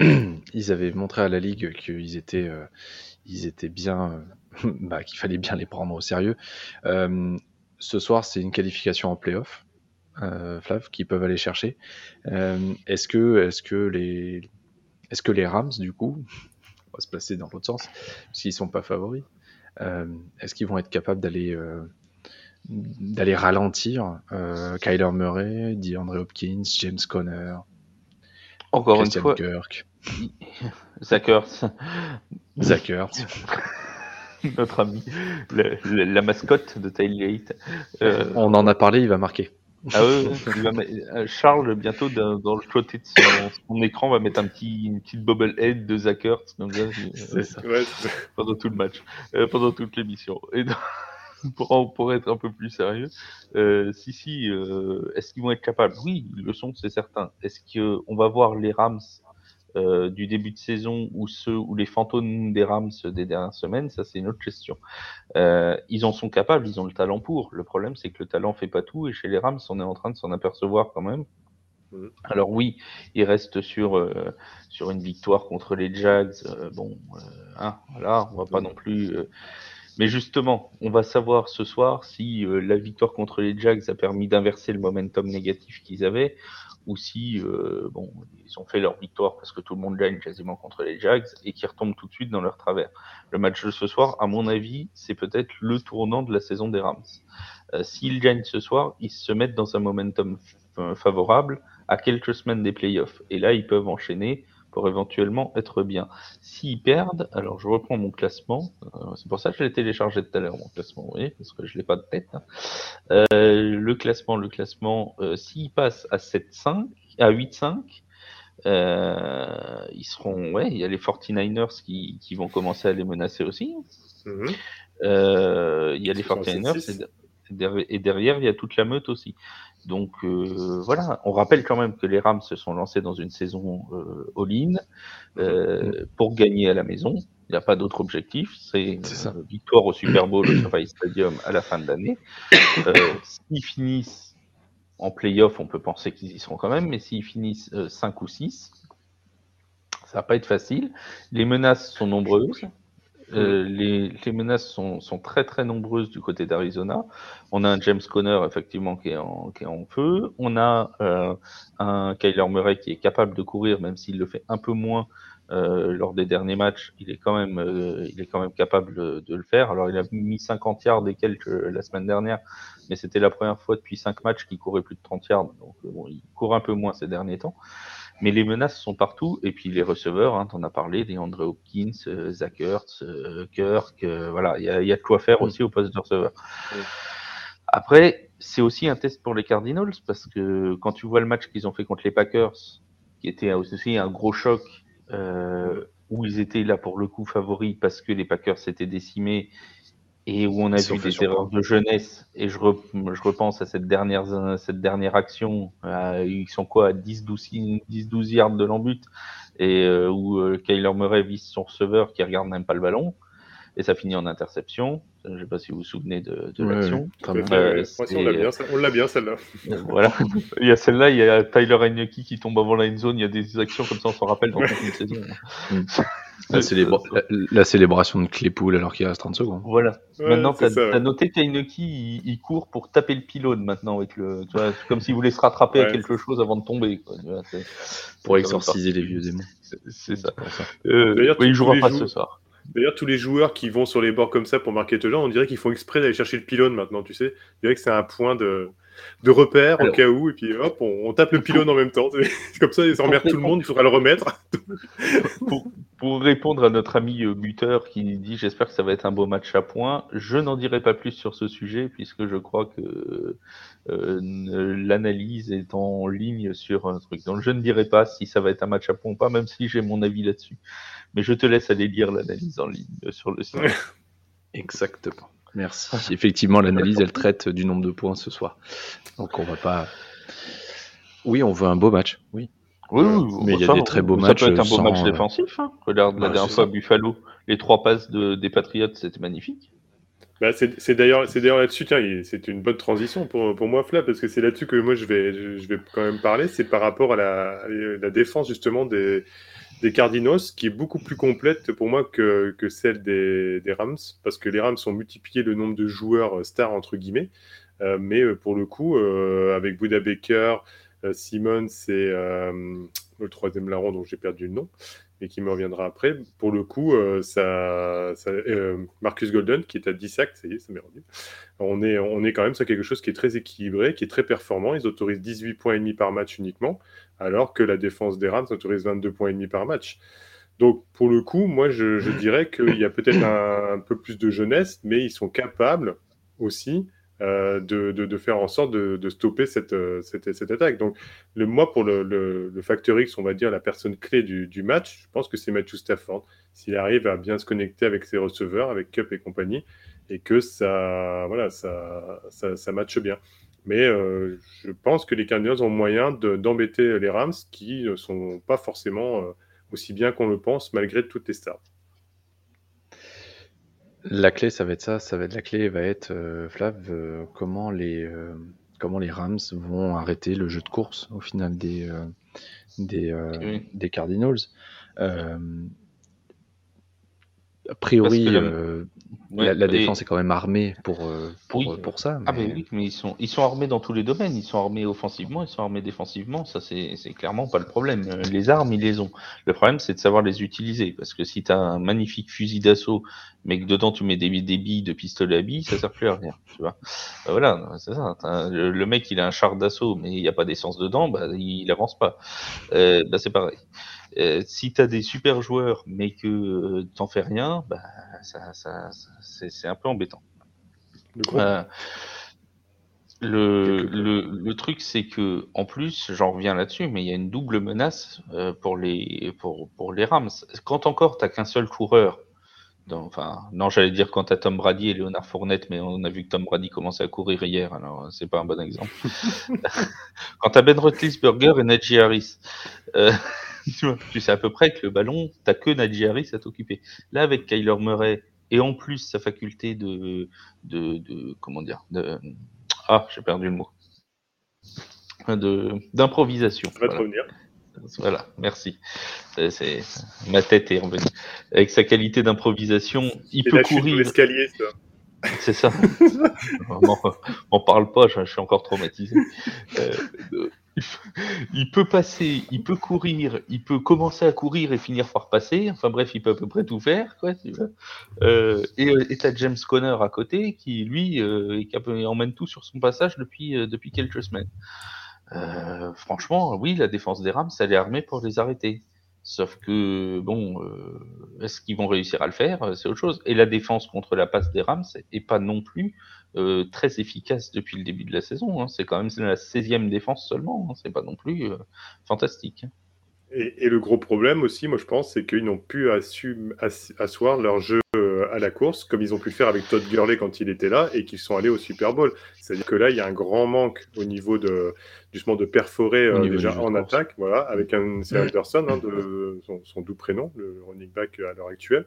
[CLEARS THROAT] ils avaient montré à la ligue qu'ils étaient, euh, ils étaient bien, [LAUGHS] bah, qu'il fallait bien les prendre au sérieux. ce soir, c'est une qualification en playoff. Euh, Flav, qui peuvent aller chercher. est-ce que, est-ce que les, est-ce que les Rams, du coup, [LAUGHS] on va se placer dans l'autre sens, s'ils sont pas favoris, euh, est-ce qu'ils vont être capables d'aller euh, d'aller ralentir euh, Kyler Murray, DeAndre Hopkins, James Conner, encore une fois, Kirk, [LAUGHS] Zachers, Zachers. [LAUGHS] notre ami, la mascotte de Tailgate. On en a parlé, il va marquer. Ah euh, Charles, bientôt, dans, le côté de son, écran, va mettre un petit, une petite head de Zachert euh, pendant tout le match, euh, pendant toute l'émission. Et [LAUGHS] pour, pour, être un peu plus sérieux, si, si, est-ce qu'ils vont être capables? Oui, ils le sont, c'est certain. Est-ce qu'on va voir les Rams euh, du début de saison ou ceux ou les fantômes des Rams des dernières semaines, ça c'est une autre question. Euh, ils en sont capables, ils ont le talent pour. Le problème c'est que le talent fait pas tout et chez les Rams on est en train de s'en apercevoir quand même. Mm. Alors oui, il reste sur, euh, sur une victoire contre les Jags. bon, hein, voilà, on va pas mm. non plus. Mais justement, on va savoir ce soir si la victoire contre les Jags a permis d'inverser le momentum négatif qu'ils avaient ou si euh, bon, ils ont fait leur victoire parce que tout le monde gagne quasiment contre les Jags et qui retombent tout de suite dans leur travers. Le match de ce soir, à mon avis, c'est peut-être le tournant de la saison des Rams. Euh, s'ils gagnent ce soir, ils se mettent dans un momentum favorable à quelques semaines des playoffs. Et là, ils peuvent enchaîner pour éventuellement être bien. S'ils perdent, alors je reprends mon classement, euh, c'est pour ça que je l'ai téléchargé tout à l'heure, mon classement, vous voyez, parce que je l'ai pas de tête. Hein. Euh, le classement, le classement, euh, s'ils passent à 7-5, à 8-5, ils seront, ouais, il y a les 49ers qui, qui vont commencer à les menacer aussi. Mhm. il y a les 49ers et derrière, il y a toute la meute aussi. Donc euh, voilà, on rappelle quand même que les Rams se sont lancés dans une saison euh, all-in euh, pour gagner à la maison. Il n'y a pas d'autre objectif, c'est victoire au Super Bowl au SoFi Stadium à la fin de l'année. s'ils finissent en playoff, on peut penser qu'ils y seront quand même, mais s'ils finissent 5 ou 6, ça va pas être facile. Les menaces sont nombreuses. Euh, les, les, menaces sont, sont, très très nombreuses du côté d'Arizona. On a un James Conner effectivement qui est en, qui est en feu. On a euh, un Kyler Murray qui est capable de courir, même s'il le fait un peu moins euh, lors des derniers matchs. Il est quand même, euh, il est quand même capable de, de, le faire. Alors il a mis 50 yards et quelques la semaine dernière, mais c'était la première fois depuis 5 matchs qu'il courait plus de 30 yards. Donc bon, il court un peu moins ces derniers temps. Mais les menaces sont partout. Et puis les receveurs, hein, tu en as parlé, des André Hopkins, euh, Zach Ertz, euh, Kirk, euh, voilà, il y a, y a, de quoi faire aussi au poste de receveur. Après, c'est aussi un test pour les Cardinals parce que quand tu vois le match qu'ils ont fait contre les Packers, qui était aussi un gros choc, euh, où ils étaient là pour le coup favoris parce que les Packers s'étaient décimés et où on a vu des erreurs de jeunesse. Et je, repense à cette dernière, cette dernière action. Ils sont quoi à 10-12 10, yards de l'embut et euh, où euh, Kyler Murray vise son receveur qui regarde même pas le ballon et ça finit en interception. Je ne sais pas si vous vous souvenez de, de l'action. Euh, on l'a bien, celle-là. voilà. [LAUGHS] il y a celle-là, il y a Tyler Heineke qui tombe avant la end zone. Il y a des actions comme ça, on s'en rappelle dans toute une saison. Mm. [LAUGHS] La, célébration de Claypool alors qu'il reste 30 secondes. Voilà. maintenant, tu as, noté qu'Heineke, il, il, court pour taper le pylône maintenant. Avec le, tu vois, comme s'il voulait se rattraper à quelque chose avant de tomber. Quoi. pour exorciser les vieux démons. C'est ça. ça. Euh, il jouera pas ce soir. D'ailleurs, tous les joueurs qui vont sur les bords comme ça pour marquer gens, on dirait qu'ils font exprès d'aller chercher le pylône maintenant, tu sais. On dirait que c'est un point de, de repère au cas où, et puis hop, on, tape le pylône en même temps. [LAUGHS] comme ça, ils emmerdent tout le monde, il faudra le remettre. pour, [LAUGHS] pour, répondre à notre ami euh, buteur qui dit J'espère que ça va être un beau match à points, je n'en dirai pas plus sur ce sujet, puisque je crois que euh, l'analyse est en ligne sur un truc. Donc je ne dirai pas si ça va être un match à points ou pas, même si j'ai mon avis là-dessus. Mais je te laisse aller lire l'analyse en ligne sur le site. [LAUGHS] Exactement. Merci. Effectivement, l'analyse, elle traite du nombre de points ce soir. Donc on va pas. Oui, on veut un beau match. Oui. Oui, mais il y a des très beaux matchs. Ça peut être un beau match euh, défensif. Hein. Regarde la dernière fois Buffalo, les trois passes de, des Patriots, c'était magnifique. Bah, c'est d'ailleurs là-dessus, c'est une bonne transition pour, pour moi, Fla, parce que c'est là-dessus que moi je vais, je, vais quand même parler. C'est par rapport à la, la défense justement des, des Cardinals qui est beaucoup plus complète pour moi que, que celle des, des, Rams, parce que les Rams ont multiplié le nombre de joueurs stars, entre guillemets, euh, mais euh, pour le coup, euh, avec Buda Baker, Simmons et le troisième larron dont j'ai perdu le nom, et qui me reviendra après. Pour le coup, euh, ça, euh, Marcus Golden, qui est à 10 sacs, ça y est, ça m'est revenu. On est, on est quand même sur quelque chose qui est très équilibré, qui est très performant. Ils autorisent 18 points et demi par match uniquement, alors que la défense des Rams autorise 22 points et demi par match. Donc, pour le coup, moi, je, dirais qu'il y a peut-être un, peu plus de jeunesse, mais ils sont capables aussi euh, de, de, de, faire en sorte de, de stopper cette, euh, cette, cette, attaque. Donc, le, moi, pour le, le, le, facteur X, on va dire la personne clé du, du match, je pense que c'est Matthew Stafford. S'il arrive à bien se connecter avec ses receveurs, avec Cup et compagnie, et que ça, voilà, ça, ça, ça matche bien. Mais euh, je pense que les Cardinals ont moyen d'embêter les Rams qui ne sont pas forcément euh, aussi bien qu'on le pense, malgré toutes les stars. La clé, ça va être ça. Ça va être la clé, va être euh, Flav, euh, comment les euh, comment les Rams vont arrêter le jeu de course au final des des, des Cardinals. A priori, euh, la, défense est quand même armée pour, euh, pour, pour, ça. Ah, mais... Oui, mais ils sont, ils sont armés dans tous les domaines. Ils sont armés offensivement, ils sont armés défensivement. Ça, c'est clairement pas le problème. Euh, les armes, ils les ont. Le problème, c'est de savoir les utiliser. Parce que si tu as un magnifique fusil d'assaut, mais que dedans tu mets des, des billes de pistolet à billes, ça sert plus à rien. [LAUGHS] Tu vois bah, voilà, c'est ça. Le, mec, il a un char d'assaut, mais il n'y a pas d'essence dedans, bah, il avance pas. Euh, bah, c'est pareil. Euh, si tu as des super joueurs mais que euh, t'en fais rien, bah, ça, ça, c'est un peu embêtant. Euh, le, le, le, truc, c'est que en plus, j'en reviens là-dessus, mais il y a une double menace euh, pour, les, pour, pour les Rams. Quand encore, t'as qu'un seul coureur, enfin, non, j'allais dire quand t'as Tom Brady et Léonard Fournette, mais on a vu que Tom Brady commençait à courir hier, alors c'est pas un bon exemple. [LAUGHS] [LAUGHS] quand t'as Ben Roethlisberger et Najee Harris, euh, [LAUGHS] tu sais à peu près que le ballon, t'as que Najee Harris à t'occuper. Là, avec Kyler Murray et en plus sa faculté de, de, de comment dire, de, ah, j'ai perdu le mot, de d'improvisation. Ça va te revenir. Voilà, merci. C'est ma tête est revenue. Avec sa qualité d'improvisation, il peut courir. l'escalier, ça. C'est ça. [LAUGHS] on parle pas, je, suis encore traumatisé. Euh, il peut passer, il peut courir, il peut commencer à courir et finir par passer. Enfin bref, il peut à peu près tout faire, quoi. Euh, et euh, et t'as James Conner à côté qui lui euh, emmène tout sur son passage depuis euh, depuis quelques semaines. Euh, franchement, oui, la défense des Rams, elle est armée pour les arrêter. Sauf que, bon, euh, est-ce qu'ils vont réussir à le faire? C'est autre chose. Et la défense contre la passe des Rams n'est pas non plus euh, très efficace depuis le début de la saison. Hein. C'est quand même la 16e défense seulement. Hein. C'est pas non plus euh, fantastique. Et, le gros problème aussi, moi je pense, c'est qu'ils n'ont pu asseoir leur jeu euh, à la course, comme ils ont pu faire avec Todd Gurley quand il était là, et qu'ils sont allés au Super Bowl. C'est-à-dire que là, il y a un grand manque au niveau de, justement de perforer euh, déjà en attaque, voilà, avec un c'est Anderson, hein, de son, doux prénom, le running back à l'heure actuelle.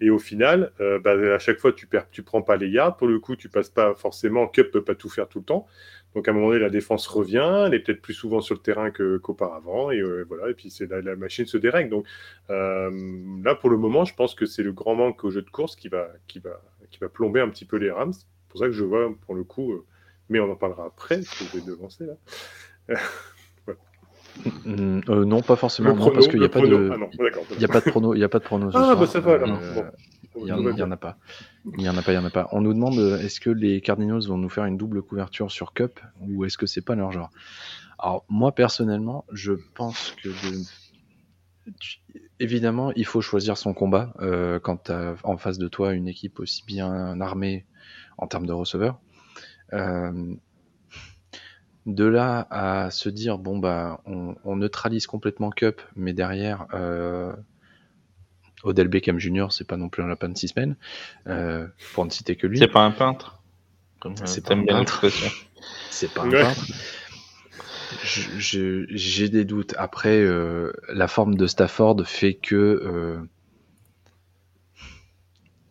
Et au final, euh, bah, à chaque fois, tu perds, tu prends pas les yards. Pour le coup, tu passes pas forcément. Cup peut pas tout faire tout le temps. Donc à un moment donné, la défense revient, elle est peut-être plus souvent sur le terrain qu'auparavant, et euh, voilà, et puis c'est la, machine se dérègle. Donc euh, là, pour le moment, je pense que c'est le grand manque au jeu de course qui va, qui va, qui va plomber un petit peu les Rams. C'est pour ça que je vois, pour le coup, euh, mais on en parlera après, que je vais devancer là. [LAUGHS] non, pas forcément, parce qu'il n'y a, pas de... y a pas de prono. Il y a pas de prono. Ah, bah ça va alors. Il n'y en, a pas. Il y en a pas, il y en a pas. On nous demande euh, est-ce que les Cardinals vont nous faire une double couverture sur Cup ou est-ce que c'est pas leur genre? Alors moi personnellement, je pense que évidemment, il faut choisir son combat euh, quand tu as en face de toi une équipe aussi bien armée en termes de receveurs. Euh, de là à se dire bon bah on, neutralise complètement Cup, mais derrière Odell Beckham Jr., c'est pas non plus un lapin de six semaines, euh, pour ne citer que lui. C'est pas un peintre. [LAUGHS] C'est pas un peintre. C'est pas un peintre. J'ai des doutes. Après, euh, la forme de Stafford fait que euh,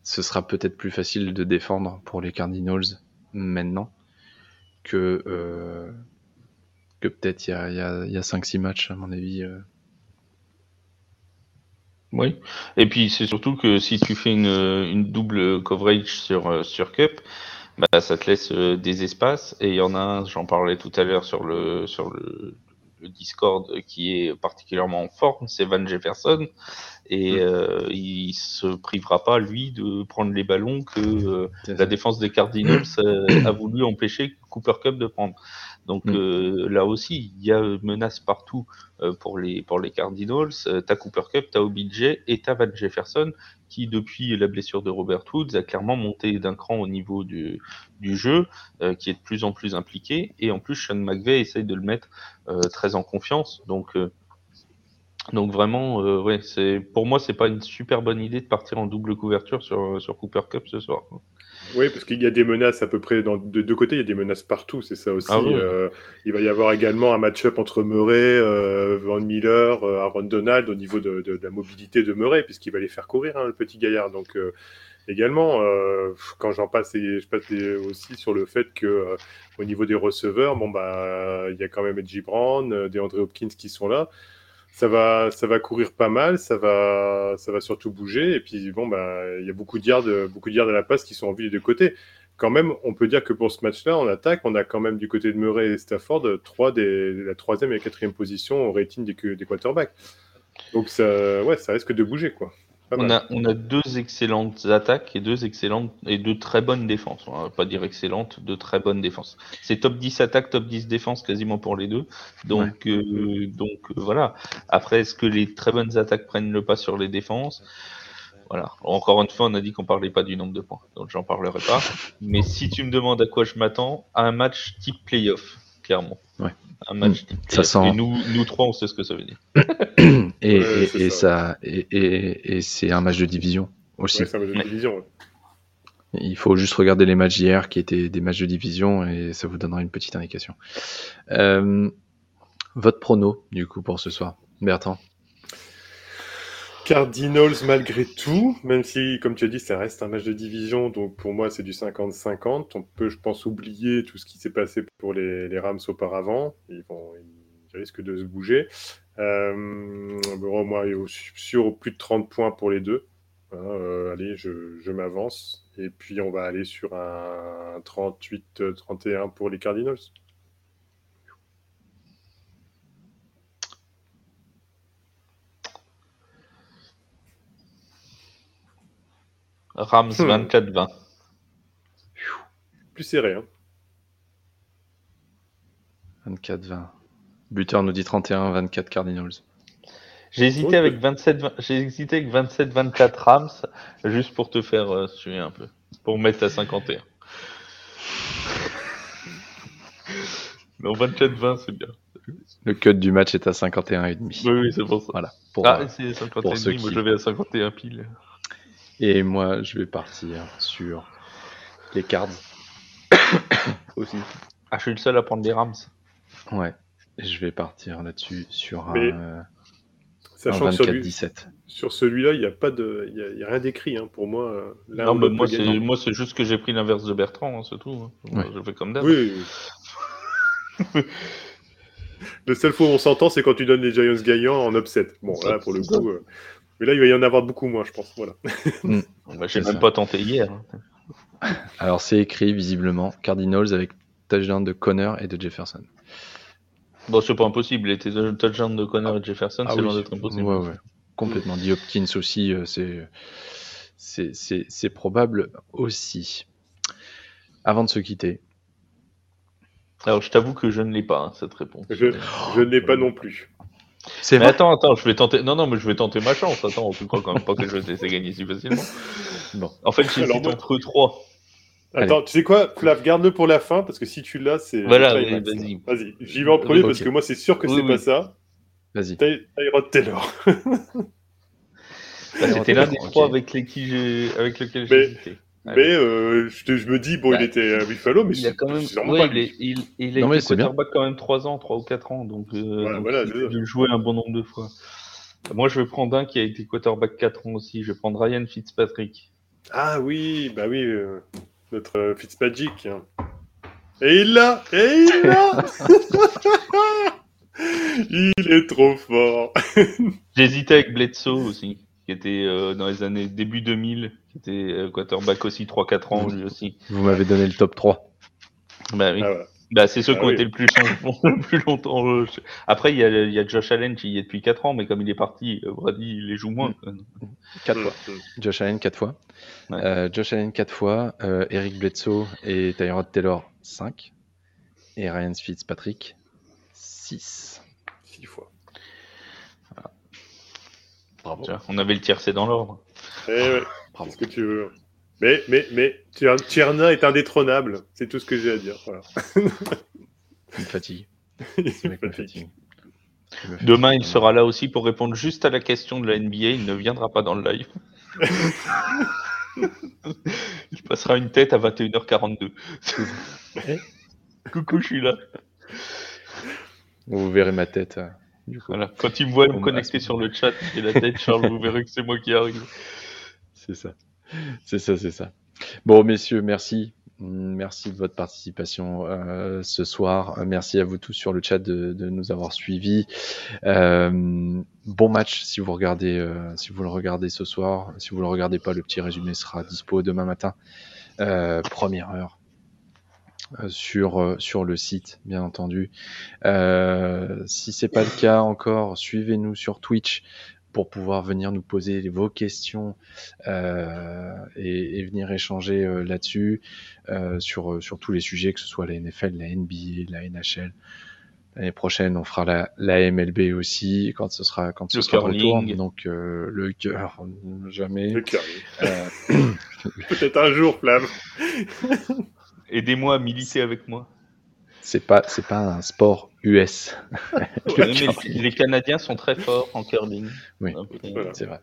ce sera peut-être plus facile de défendre pour les Cardinals maintenant que, que peut-être il y a, y a 5-6 matchs, à mon avis. Oui. Et puis c'est surtout que si tu fais une, une double coverage sur, euh, sur Cup, bah, ça te laisse euh, des espaces. Et il y en a un, j'en parlais tout à l'heure sur le, sur le, le, Discord, qui est particulièrement en forme, c'est Van Jefferson. Et euh, il se privera pas, lui, de prendre les ballons que euh, la défense des Cardinals a voulu empêcher Cooper Cup de prendre. Donc mm. euh, là aussi, il y a menace partout euh, pour, les, pour les Cardinals. Euh, t'as Cooper Cup, t'as OBJ et t'as Van Jefferson qui, depuis la blessure de Robert Woods, a clairement monté d'un cran au niveau du, du jeu, qui est de plus en plus impliqué. Et en plus, Sean McVay essaye de le mettre très en confiance. Donc donc vraiment, ouais, c'est pour moi, c'est pas une super bonne idée de partir en double couverture sur, sur Cooper Cup ce soir. Oui, parce qu'il y a des menaces à peu près dans, de deux côtés, il y a des menaces partout, c'est ça aussi. Ah euh, il va y avoir également un match-up entre Murray, euh, Van Miller, euh, Aaron Donald au niveau de, la mobilité de Murray, puisqu'il va les faire courir, hein, le petit gaillard. Donc également, quand j'en passe, je passe aussi sur le fait que au niveau des receveurs, bon bah il y a quand même Edgy Brown, des André Hopkins qui sont là ça va, ça va courir pas mal, ça va, ça va surtout bouger. Et puis, bon, bah, il y a beaucoup de yards, beaucoup de à la passe qui sont en vue des deux côtés. Quand même, on peut dire que pour ce match-là, en attaque, on a quand même du côté de Murray et Stafford, trois des, la troisième et la quatrième position au rating des, des quarterbacks. Donc, ça, ouais, ça risque de bouger, quoi. On a, on a, deux excellentes attaques et deux excellentes et deux très bonnes défenses. On va pas dire excellentes, deux très bonnes défenses. C'est top 10 attaque, top 10 défense quasiment pour les deux. Donc, euh, donc euh, voilà. Après, est-ce que les très bonnes attaques prennent le pas sur les défenses? Voilà. Encore une fois, on a dit qu'on parlait pas du nombre de points, donc j'en parlerai pas. [LAUGHS] Mais si tu me demandes à quoi je m'attends, à un match type playoff, clairement. Ouais un match ça sent... Et nous, nous trois, on sait ce que ça veut dire. [COUGHS] et, et, ça. et, et c'est un match de division aussi. Ouais, un match de division, Il faut juste regarder les matchs d'hier qui étaient des matchs de division et ça vous donnera une petite indication. Euh, votre prono, du coup, pour ce soir, Bertrand? Cardinals malgré tout, même si, comme tu as dit, ça reste un match de division, donc pour moi c'est du 50-50. On peut, je pense, oublier tout ce qui s'est passé pour les, Rams auparavant. Ils, vont, ils risquent de se bouger. Euh, moi, sur plus de 30 points pour les deux. Hein, euh, allez, je, je m'avance. Et puis on va aller sur un 38-31 pour les Cardinals. Rams 24-20. Hmm. Plus serré. Hein. 24-20. Buteur nous dit 31-24 Cardinals. J'ai hésité, avec 27, j'ai hésité avec 27-24 Rams, juste pour te faire euh, suer un peu. Pour mettre à 51. [LAUGHS] non, 27-20, c'est bien. Le cut du match est à 51,5. Oui, oui, c'est pour ça. Voilà. Pour, ah, euh, c'est 51,5. Moi, je vais à 51 pile. Et moi, je vais partir sur les cards [COUGHS] aussi. Ah, je suis le seul à prendre des Rams. Ouais, je vais partir là-dessus sur un, sachant 24-17. Sur celui-là, il n'y a pas de, il y a, rien d'écrit hein, pour moi. non, mais moi, c'est, moi, c'est juste que j'ai pris l'inverse de Bertrand, hein, c'est tout. Hein. Je fais comme d'hab. Oui. Le [LAUGHS] seul fois où on s'entend, c'est quand tu donnes les Giants gagnants en upset. Bon, là, pour le coup, euh, mais là, il va y en avoir beaucoup moins, je pense. Voilà. Mm. [LAUGHS] Bah, j'ai même pas tenté hier. Alors, c'est écrit visiblement Cardinals avec touchdown de Connor et de Jefferson. Bon, c'est pas impossible. Les touchdowns de Connor et de Jefferson, ah c'est loin d'être impossible. Ouais, ouais. Complètement. Dit Hopkins aussi, euh, c'est, c'est probable aussi. Avant de se quitter. Alors, je t'avoue que je ne l'ai pas, hein, cette réponse. Je, je ne l'ai pas non plus. C'est mais attends, attends, je vais tenter. Non, non, mais je vais tenter ma chance. Attends, tu crois quand même pas que je vais te laisser gagner si facilement. Bon. En fait, j'hésite entre trois. Attends, tu sais quoi, Flav, garde-le pour la fin parce que si tu l'as, c'est. Voilà, vas-y. Vas-y, j'y vais en premier parce que moi, c'est sûr que c'est pas ça. Vas-y. Tyrod Taylor. Bah, c'était l'un des trois avec, les qui avec lequel j'ai hésité. Mais euh, je, je, me dis, bon, il bah, était à Buffalo, mais il a quand même, ouais, il, il, il, a non, été quarterback quand même 3 ans, 3 ou 4 ans, donc, euh, voilà, donc voilà, il a joué un bon nombre de fois. Moi, je vais prendre un qui a été quarterback 4 ans aussi. Je vais prendre Ryan Fitzpatrick. Ah oui, bah oui, euh, notre euh, Fitzpatrick. Hein. Et il l'a Et il l'a [LAUGHS] Il est trop fort [LAUGHS] J'hésitais avec Bledsoe aussi qui était euh, dans les années début 2000, qui était euh, quarterback aussi 3-4 ans lui aussi. Vous m'avez donné le top 3. Bah oui. Ah bah, c'est ceux ah qui ont été le plus, [LAUGHS] le plus longtemps. Après, il y, a, il y, a, Josh Allen qui y est depuis 4 ans, mais comme il est parti, euh, Brady il les joue moins. 4 mm. fois. Mm. Josh Allen 4 fois. Euh, Josh Allen 4 fois. Euh, Eric Bledsoe et Tyrod Taylor 5. Et Ryan Fitzpatrick 6. 6 fois on avait le tiercé dans l'ordre. Eh ouais, ce que tu veux. Mais, mais, mais, Tierna est indétrônable. C'est tout ce que j'ai à dire. Voilà. [LAUGHS] il me fatigue. Demain, il sera là aussi pour répondre juste à la question de la NBA. Il ne viendra pas dans le live. [LAUGHS] Il passera une tête à 21h42. [LAUGHS] Coucou, je suis là. Vous verrez ma tête. Du coup. Voilà. Quand il me Bon, me bah, connecter sur le chat et la tête, Charles, vous verrez que c'est moi qui arrive. [LAUGHS] C'est ça. C'est ça, c'est ça. Bon, messieurs, merci. Merci de votre participation euh, ce soir. Merci à vous tous sur le chat de, de nous avoir suivis. Euh, bon match si vous regardez, euh, si vous le regardez ce soir. Si vous le regardez pas, le petit résumé sera dispo demain matin, première heure. Euh, Sur, euh, sur le site, bien entendu. Euh, si c'est pas le cas encore, suivez-nous sur Twitch pour pouvoir venir nous poser vos questions euh, et, et venir échanger euh, là-dessus euh, sur, euh, sur tous les sujets, que ce soit la NFL, la NBA, la NHL. L'année prochaine, on fera la, la MLB aussi quand ce sera quand ce Le sera retour. Donc le cœur, jamais. Le cœur. [COUGHS] Peut-être un jour, Flamme. [LAUGHS] Aidez-moi à militer avec moi. c'est pas c'est pas un sport US. [LAUGHS] [LAUGHS] Mais les Canadiens sont très forts en curling. Oui. Voilà. C'est vrai.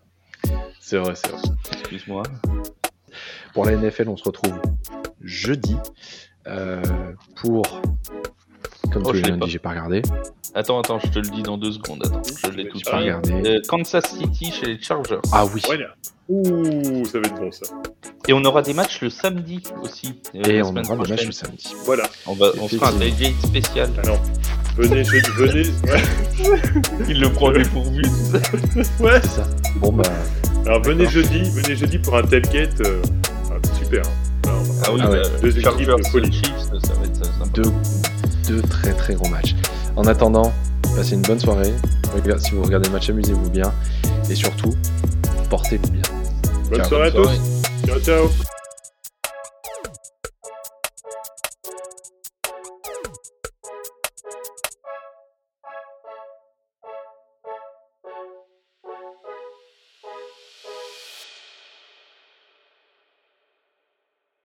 C'est vrai, c'est vrai. Excuse-moi. Pour la NFL, on se retrouve jeudi euh, pour. Comme Oh, tu je l'ai l'as pas. dit, j'ai pas regardé. Attends, attends, je te le dis dans deux secondes. Attends, je l'ai tout de suite. regardé. Euh, Kansas City chez les Chargers. Ah oui. Ouh, ça va être bon ça. Et on aura des matchs le samedi aussi. euh, Et la on semaine aura le match prochaine. le samedi. Voilà. On, va, on sera un tailgate spécial. Ah non. Venez, je, venez. [LAUGHS] Il le prend dépourvu. [LAUGHS] Ouais. C'est ça. Bon bah. Alors venez jeudi, venez jeudi pour un tailgate. euh, ah, super. hein. Alors, Ah oui, Ah ouais. bah, Deux équipes Chargers de folie. Chiefs, ça va être sympa. deux, deux très très gros matchs. En attendant, passez une bonne soirée. Si vous regardez le match, amusez-vous bien. Et surtout, portez-vous bien. Bonne Ciao, soirée à tous. Ciao, ciao.